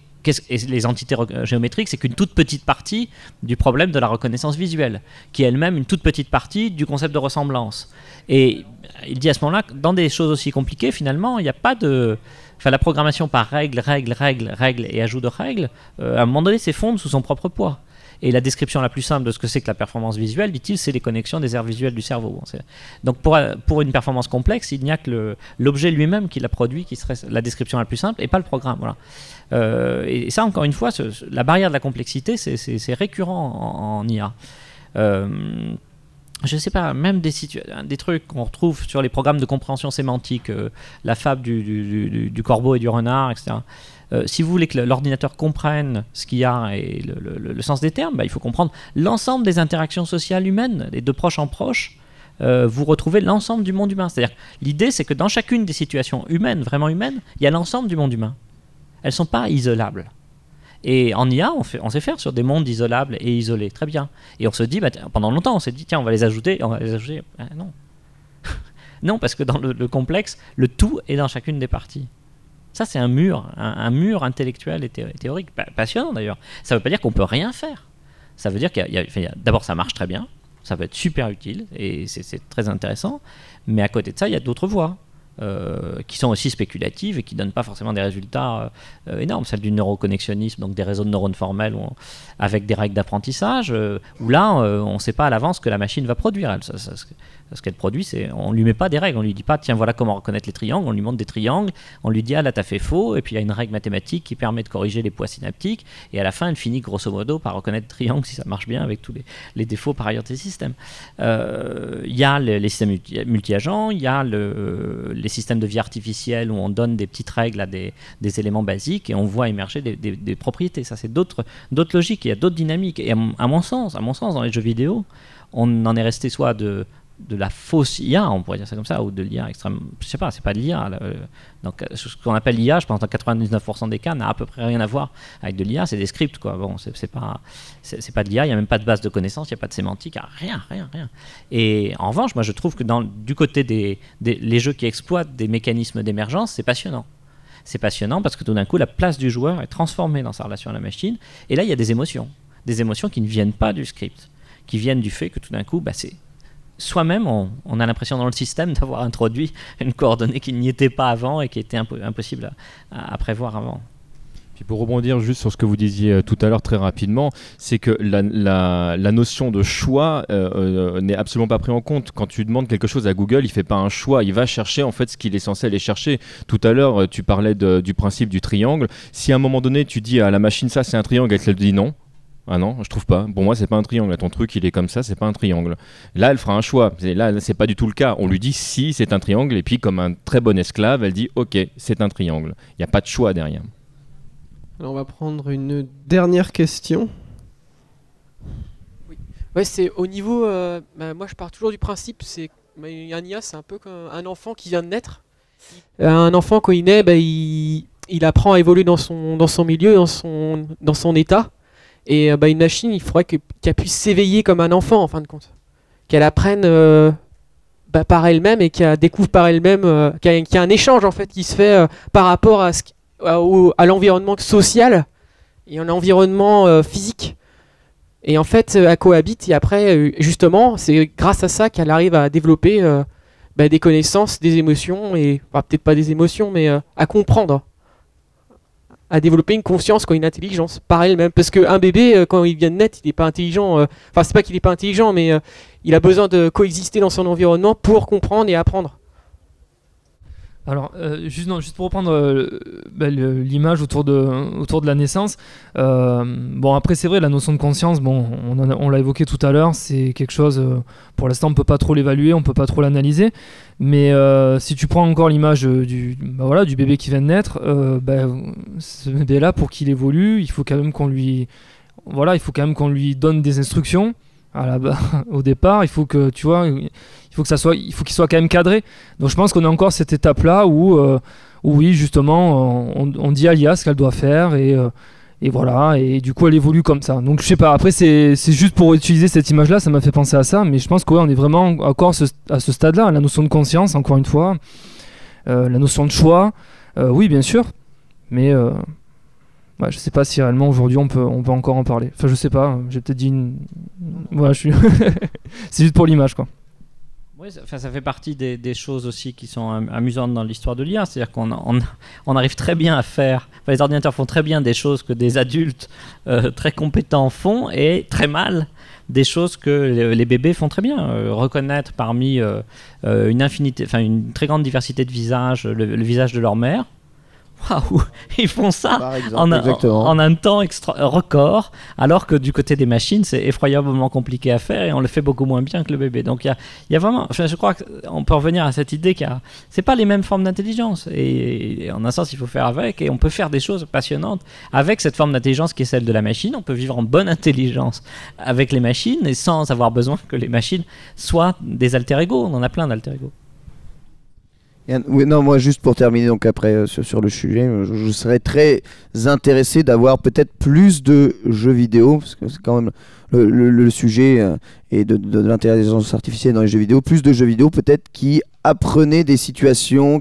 B: les entités re- géométriques, c'est qu'une toute petite partie du problème de la reconnaissance visuelle, qui est elle-même une toute petite partie du concept de ressemblance. Et il dit à ce moment-là, dans des choses aussi compliquées, finalement, il n'y a pas de... Enfin, la programmation par règle, règle, règle, règle et ajout de règles, euh, à un moment donné, s'effondre sous son propre poids. Et la description la plus simple de ce que c'est que la performance visuelle, dit-il, c'est les connexions des aires visuelles du cerveau. Donc pour, euh, pour une performance complexe, il n'y a que l'objet lui-même qui l'a produit qui serait la description la plus simple et pas le programme. Voilà. Euh, et ça, encore une fois, la barrière de la complexité, c'est- récurrent en, IA. Euh, je sais pas, même des, trucs qu'on retrouve sur les programmes de compréhension sémantique, euh, la fable du, corbeau et du renard, etc. Euh, si vous voulez que l'ordinateur comprenne ce qu'il y a et le, sens des termes, bah, il faut comprendre l'ensemble des interactions sociales humaines, et de proche en proche, vous retrouvez l'ensemble du monde humain. C'est-à-dire l'idée, c'est que dans chacune des situations humaines, vraiment humaines, il y a l'ensemble du monde humain. Elles ne sont pas isolables. Et en IA, on, on sait faire sur des mondes isolables et isolés. Très bien. Et on se dit, bah, pendant longtemps, on s'est dit, tiens, on va les ajouter. On va les ajouter. Ah, non. non, parce que dans le, le complexe, le tout est dans chacune des parties. Ça, c'est un mur, un, mur intellectuel et thé- théorique, pa- passionnant d'ailleurs. Ça ne veut pas dire qu'on peut rien faire. Ça veut dire qu'il y a- d'abord, ça marche très bien, ça peut être super utile et c'est très intéressant. Mais à côté de ça, il y a d'autres voies. Euh, qui sont aussi spéculatives et qui donnent pas forcément des résultats euh, énormes. Celle du neuroconnexionnisme, donc des réseaux de neurones formels avec des règles d'apprentissage, euh, où là, euh, on ne sait pas à l'avance ce que la machine va produire. Ce qu'elle produit, c'est on lui met pas des règles, on lui dit pas tiens voilà comment reconnaître les triangles, on lui montre des triangles, on lui dit ah là t'as fait faux, et puis il y a une règle mathématique qui permet de corriger les poids synaptiques, et à la fin elle finit grosso modo par reconnaître le triangle si ça marche bien avec tous les, défauts par ailleurs de ces systèmes. Euh, Il y a les, systèmes multi- multi-agents, il y a le- les systèmes de vie artificielle où on donne des petites règles à des, des éléments basiques et on voit émerger des, des- des propriétés. Ça c'est d'autres logiques, il y a d'autres dynamiques. Et à mon sens, à mon sens, dans les jeux vidéo, on en est resté soit de de la fausse IA, on pourrait dire ça comme ça, ou de l'IA extrême. Je sais pas, c'est pas de l'IA. euh, Donc, euh, ce qu'on appelle l'IA, je pense dans 99% des cas, n'a à peu près rien à voir avec de l'IA. C'est des scripts, quoi. Bon, c'est pas, pas de l'IA. Il y a même pas de base de connaissances, il y a pas de sémantique, ah, rien, rien, rien. Et en revanche, moi, je trouve que dans, du côté des, des les jeux qui exploitent des mécanismes d'émergence, c'est passionnant. C'est passionnant parce que tout d'un coup, la place du joueur est transformée dans sa relation à la machine. Et là, il y a des émotions, des émotions qui ne viennent pas du script, qui viennent du fait que tout d'un coup, bah, c'est soi-même, on, a l'impression dans le système d'avoir introduit une coordonnée qui n'y était pas avant et qui était impo- impossible à, prévoir avant.
E: Puis pour rebondir juste sur ce que vous disiez euh, tout à l'heure très rapidement, c'est que la, notion de choix euh, euh, n'est absolument pas prise en compte. Quand tu demandes quelque chose à Google, il fait pas un choix, il va chercher en fait ce qu'il est censé aller chercher. Tout à l'heure, tu parlais du principe du triangle. Si à un moment donné tu dis à la machine ça c'est un triangle, elle te dit non. Ah non, je trouve pas. Pour moi, c'est pas un triangle. Ton truc, il est comme ça, c'est pas un triangle. Là, elle fera un choix. C'est- Là, c'est pas du tout le cas. On lui dit si c'est un triangle, et puis comme un très bon esclave, elle dit ok, c'est un triangle. Il n'y a pas de choix derrière.
A: Alors, on va prendre une dernière question.
H: Ouais, c'est au niveau. euh, bah, moi, je pars toujours du principe, c'est un IA, c'est un peu comme un enfant qui vient de naître. Un enfant, quand il naît, bah, il, il apprend à évoluer dans son, dans son milieu, dans son, dans son état. Et euh, bah, une machine, il faudrait que- qu'elle puisse s'éveiller comme un enfant, en fin de compte. Qu'elle apprenne euh, bah, par elle-même et qu'elle découvre par elle-même, euh, qu'il y, a- un échange en fait qui se fait par rapport à, l'environnement social et à l'environnement physique. Et en fait, elle cohabite et après, justement, c'est grâce à ça qu'elle arrive à développer bah, des connaissances, des émotions, et peut-être pas des émotions, mais à comprendre, à développer une conscience, quoi, une intelligence par elle-même. Parce qu'un bébé, euh, quand il vient de naître, il n'est pas intelligent. euh, Enfin, c'est pas qu'il n'est pas intelligent, mais euh, il a besoin de coexister dans son environnement pour comprendre et apprendre.
C: Alors, euh, juste, pour reprendre euh, bah, l'image autour de, la naissance, euh, bon, après, c'est vrai, la notion de conscience, bon, on, l'a évoqué tout à l'heure, c'est quelque chose, euh, pour l'instant, on peut pas trop l'évaluer, on peut pas trop l'analyser, mais si tu prends encore l'image du, bah, du bébé qui vient de naître, bah, ce bébé-là, pour qu'il évolue, il faut quand même qu'on lui, voilà, il faut quand même qu'on lui donne des instructions. Au départ, il faut que tu vois, il faut que ça soit, il faut qu'il soit quand même cadré. Donc je pense qu'on a encore cette étape-là où, euh, où oui, justement, on, dit à l'IA ce qu'elle doit faire et, euh, et voilà, et du coup elle évolue comme ça. Donc je sais pas, après c'est juste pour utiliser cette image-là, ça m'a fait penser à ça, mais je pense qu'on est vraiment encore à ce stade-là, la notion de conscience, encore une fois, euh, la notion de choix, oui bien sûr, mais ouais, je sais pas si réellement aujourd'hui on peut, on peut encore en parler. Enfin je sais pas, j'ai peut-être dit une... Voilà, je suis... c'est juste pour l'image quoi.
B: Oui, ça, ça fait partie des, des choses aussi qui sont am- amusantes dans l'histoire de l'IA. C'est-à-dire qu'on on, on arrive très bien à faire. enfin, les ordinateurs font très bien des choses que des adultes euh, très compétents font et très mal des choses que les, bébés font très bien. Euh, reconnaître parmi euh, euh, une infinité, enfin une très grande diversité de visages, le, le visage de leur mère. Waouh, ils font ça
D: exemple,
B: en un,
D: exactement.
B: en un temps extra- record, alors que du côté des machines, c'est effroyablement compliqué à faire et on le fait beaucoup moins bien que le bébé. Donc il y a, il y a vraiment, enfin, je crois qu'on peut revenir à cette idée qu'il c'est pas les mêmes formes d'intelligence et, et en un sens il faut faire avec et on peut faire des choses passionnantes avec cette forme d'intelligence qui est celle de la machine. On peut vivre en bonne intelligence avec les machines et sans avoir besoin que les machines soient des alter ego. On en a plein d'alter ego.
D: Oui, non, moi juste pour terminer donc après euh, sur, sur le sujet, euh, je, je serais très intéressé d'avoir peut-être plus de jeux vidéo parce que c'est quand même le, sujet euh, et de, de- l'intelligence artificielle dans les jeux vidéo, plus de jeux vidéo peut-être qui apprenaient des situations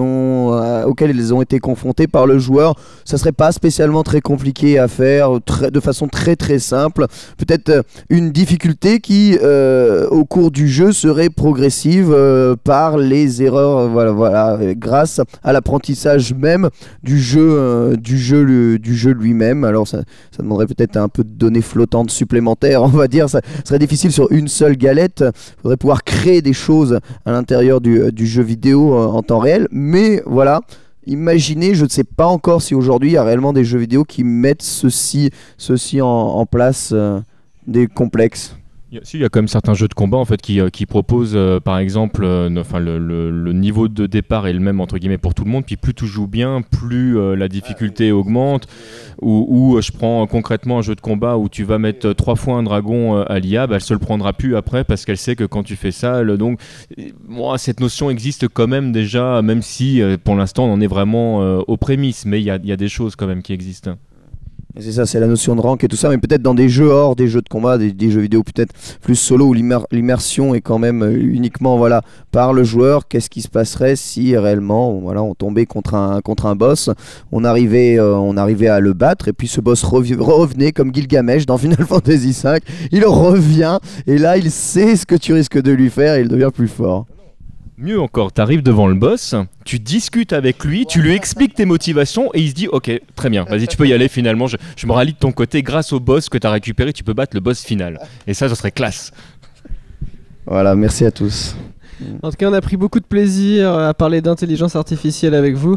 D: ont euh, auxquelles ils ont été confrontés par le joueur. Ça serait pas spécialement très compliqué à faire, de façon très très simple. Peut-être euh, une difficulté qui, euh, au cours du jeu, serait progressive euh, par les erreurs, euh, voilà, voilà, euh, grâce à l'apprentissage même du jeu, euh, du jeu, du jeu lui-même. Alors ça, ça demanderait peut-être un peu de données flottantes supplémentaires, on va dire. Ça serait difficile sur une seule galette. Il faudrait pouvoir créer des choses à l'intérieur du, euh, jeu vidéo euh, en temps réel. Mais voilà. Imaginez, je ne sais pas encore si aujourd'hui il y a réellement des jeux vidéo qui mettent ceci, ceci en, en place, euh, des complexes.
E: Il y, a, si, il y a quand même certains jeux de combat en fait qui, euh, qui proposent euh, par exemple euh, enfin, le, le- le niveau de départ est le même entre guillemets pour tout le monde puis plus tu joues bien plus euh, la difficulté augmente. Ou, ou, je prends concrètement un jeu de combat où tu vas mettre trois fois un dragon à l'IA bah, elle se le prendra plus après parce qu'elle sait que quand tu fais ça le- donc moi cette notion existe quand même déjà même si pour l'instant on en est vraiment aux prémices mais il y a, il y a des choses quand même qui existent
D: c'est ça, c'est la notion de rank et tout ça, mais peut-être dans des jeux hors des jeux de combat, des, jeux vidéo peut-être plus solo où l'immer- l'immersion est quand même euh, uniquement voilà par le joueur. Qu'est-ce qui se passerait si réellement voilà on tombait contre un boss, on arrivait euh, on arrivait à le battre et puis ce boss revenait comme Gilgamesh dans Final Fantasy V, il revient et là il sait ce que tu risques de lui faire et il devient plus fort.
E: Mieux encore, tu arrives devant le boss, tu discutes avec lui, tu lui expliques tes motivations et il se dit Ok, très bien, vas-y, tu peux y aller finalement. Je, je me rallie de ton côté. Grâce au boss que tu as récupéré, tu peux battre le boss final. Et ça, ce serait classe.
D: Voilà, merci à tous.
A: En tout cas, on a pris beaucoup de plaisir à parler d'intelligence artificielle avec vous.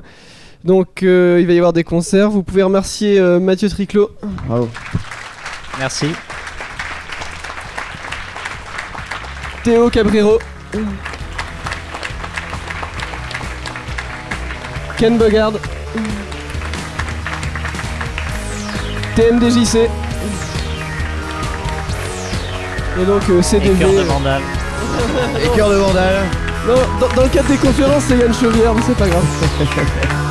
A: Donc, euh, il va y avoir des concerts. Vous pouvez remercier euh, Mathieu Triclot,
D: Bravo.
B: Merci.
A: Théo Cabrero, Ken Bogard, TMDJC, et donc euh,
B: Et
A: CDV.
B: cœur de Vandal.
D: Et cœur de Vandal.
A: Non, dans, dans le cadre des conférences, c'est Yann Chauvière, mais c'est pas grave.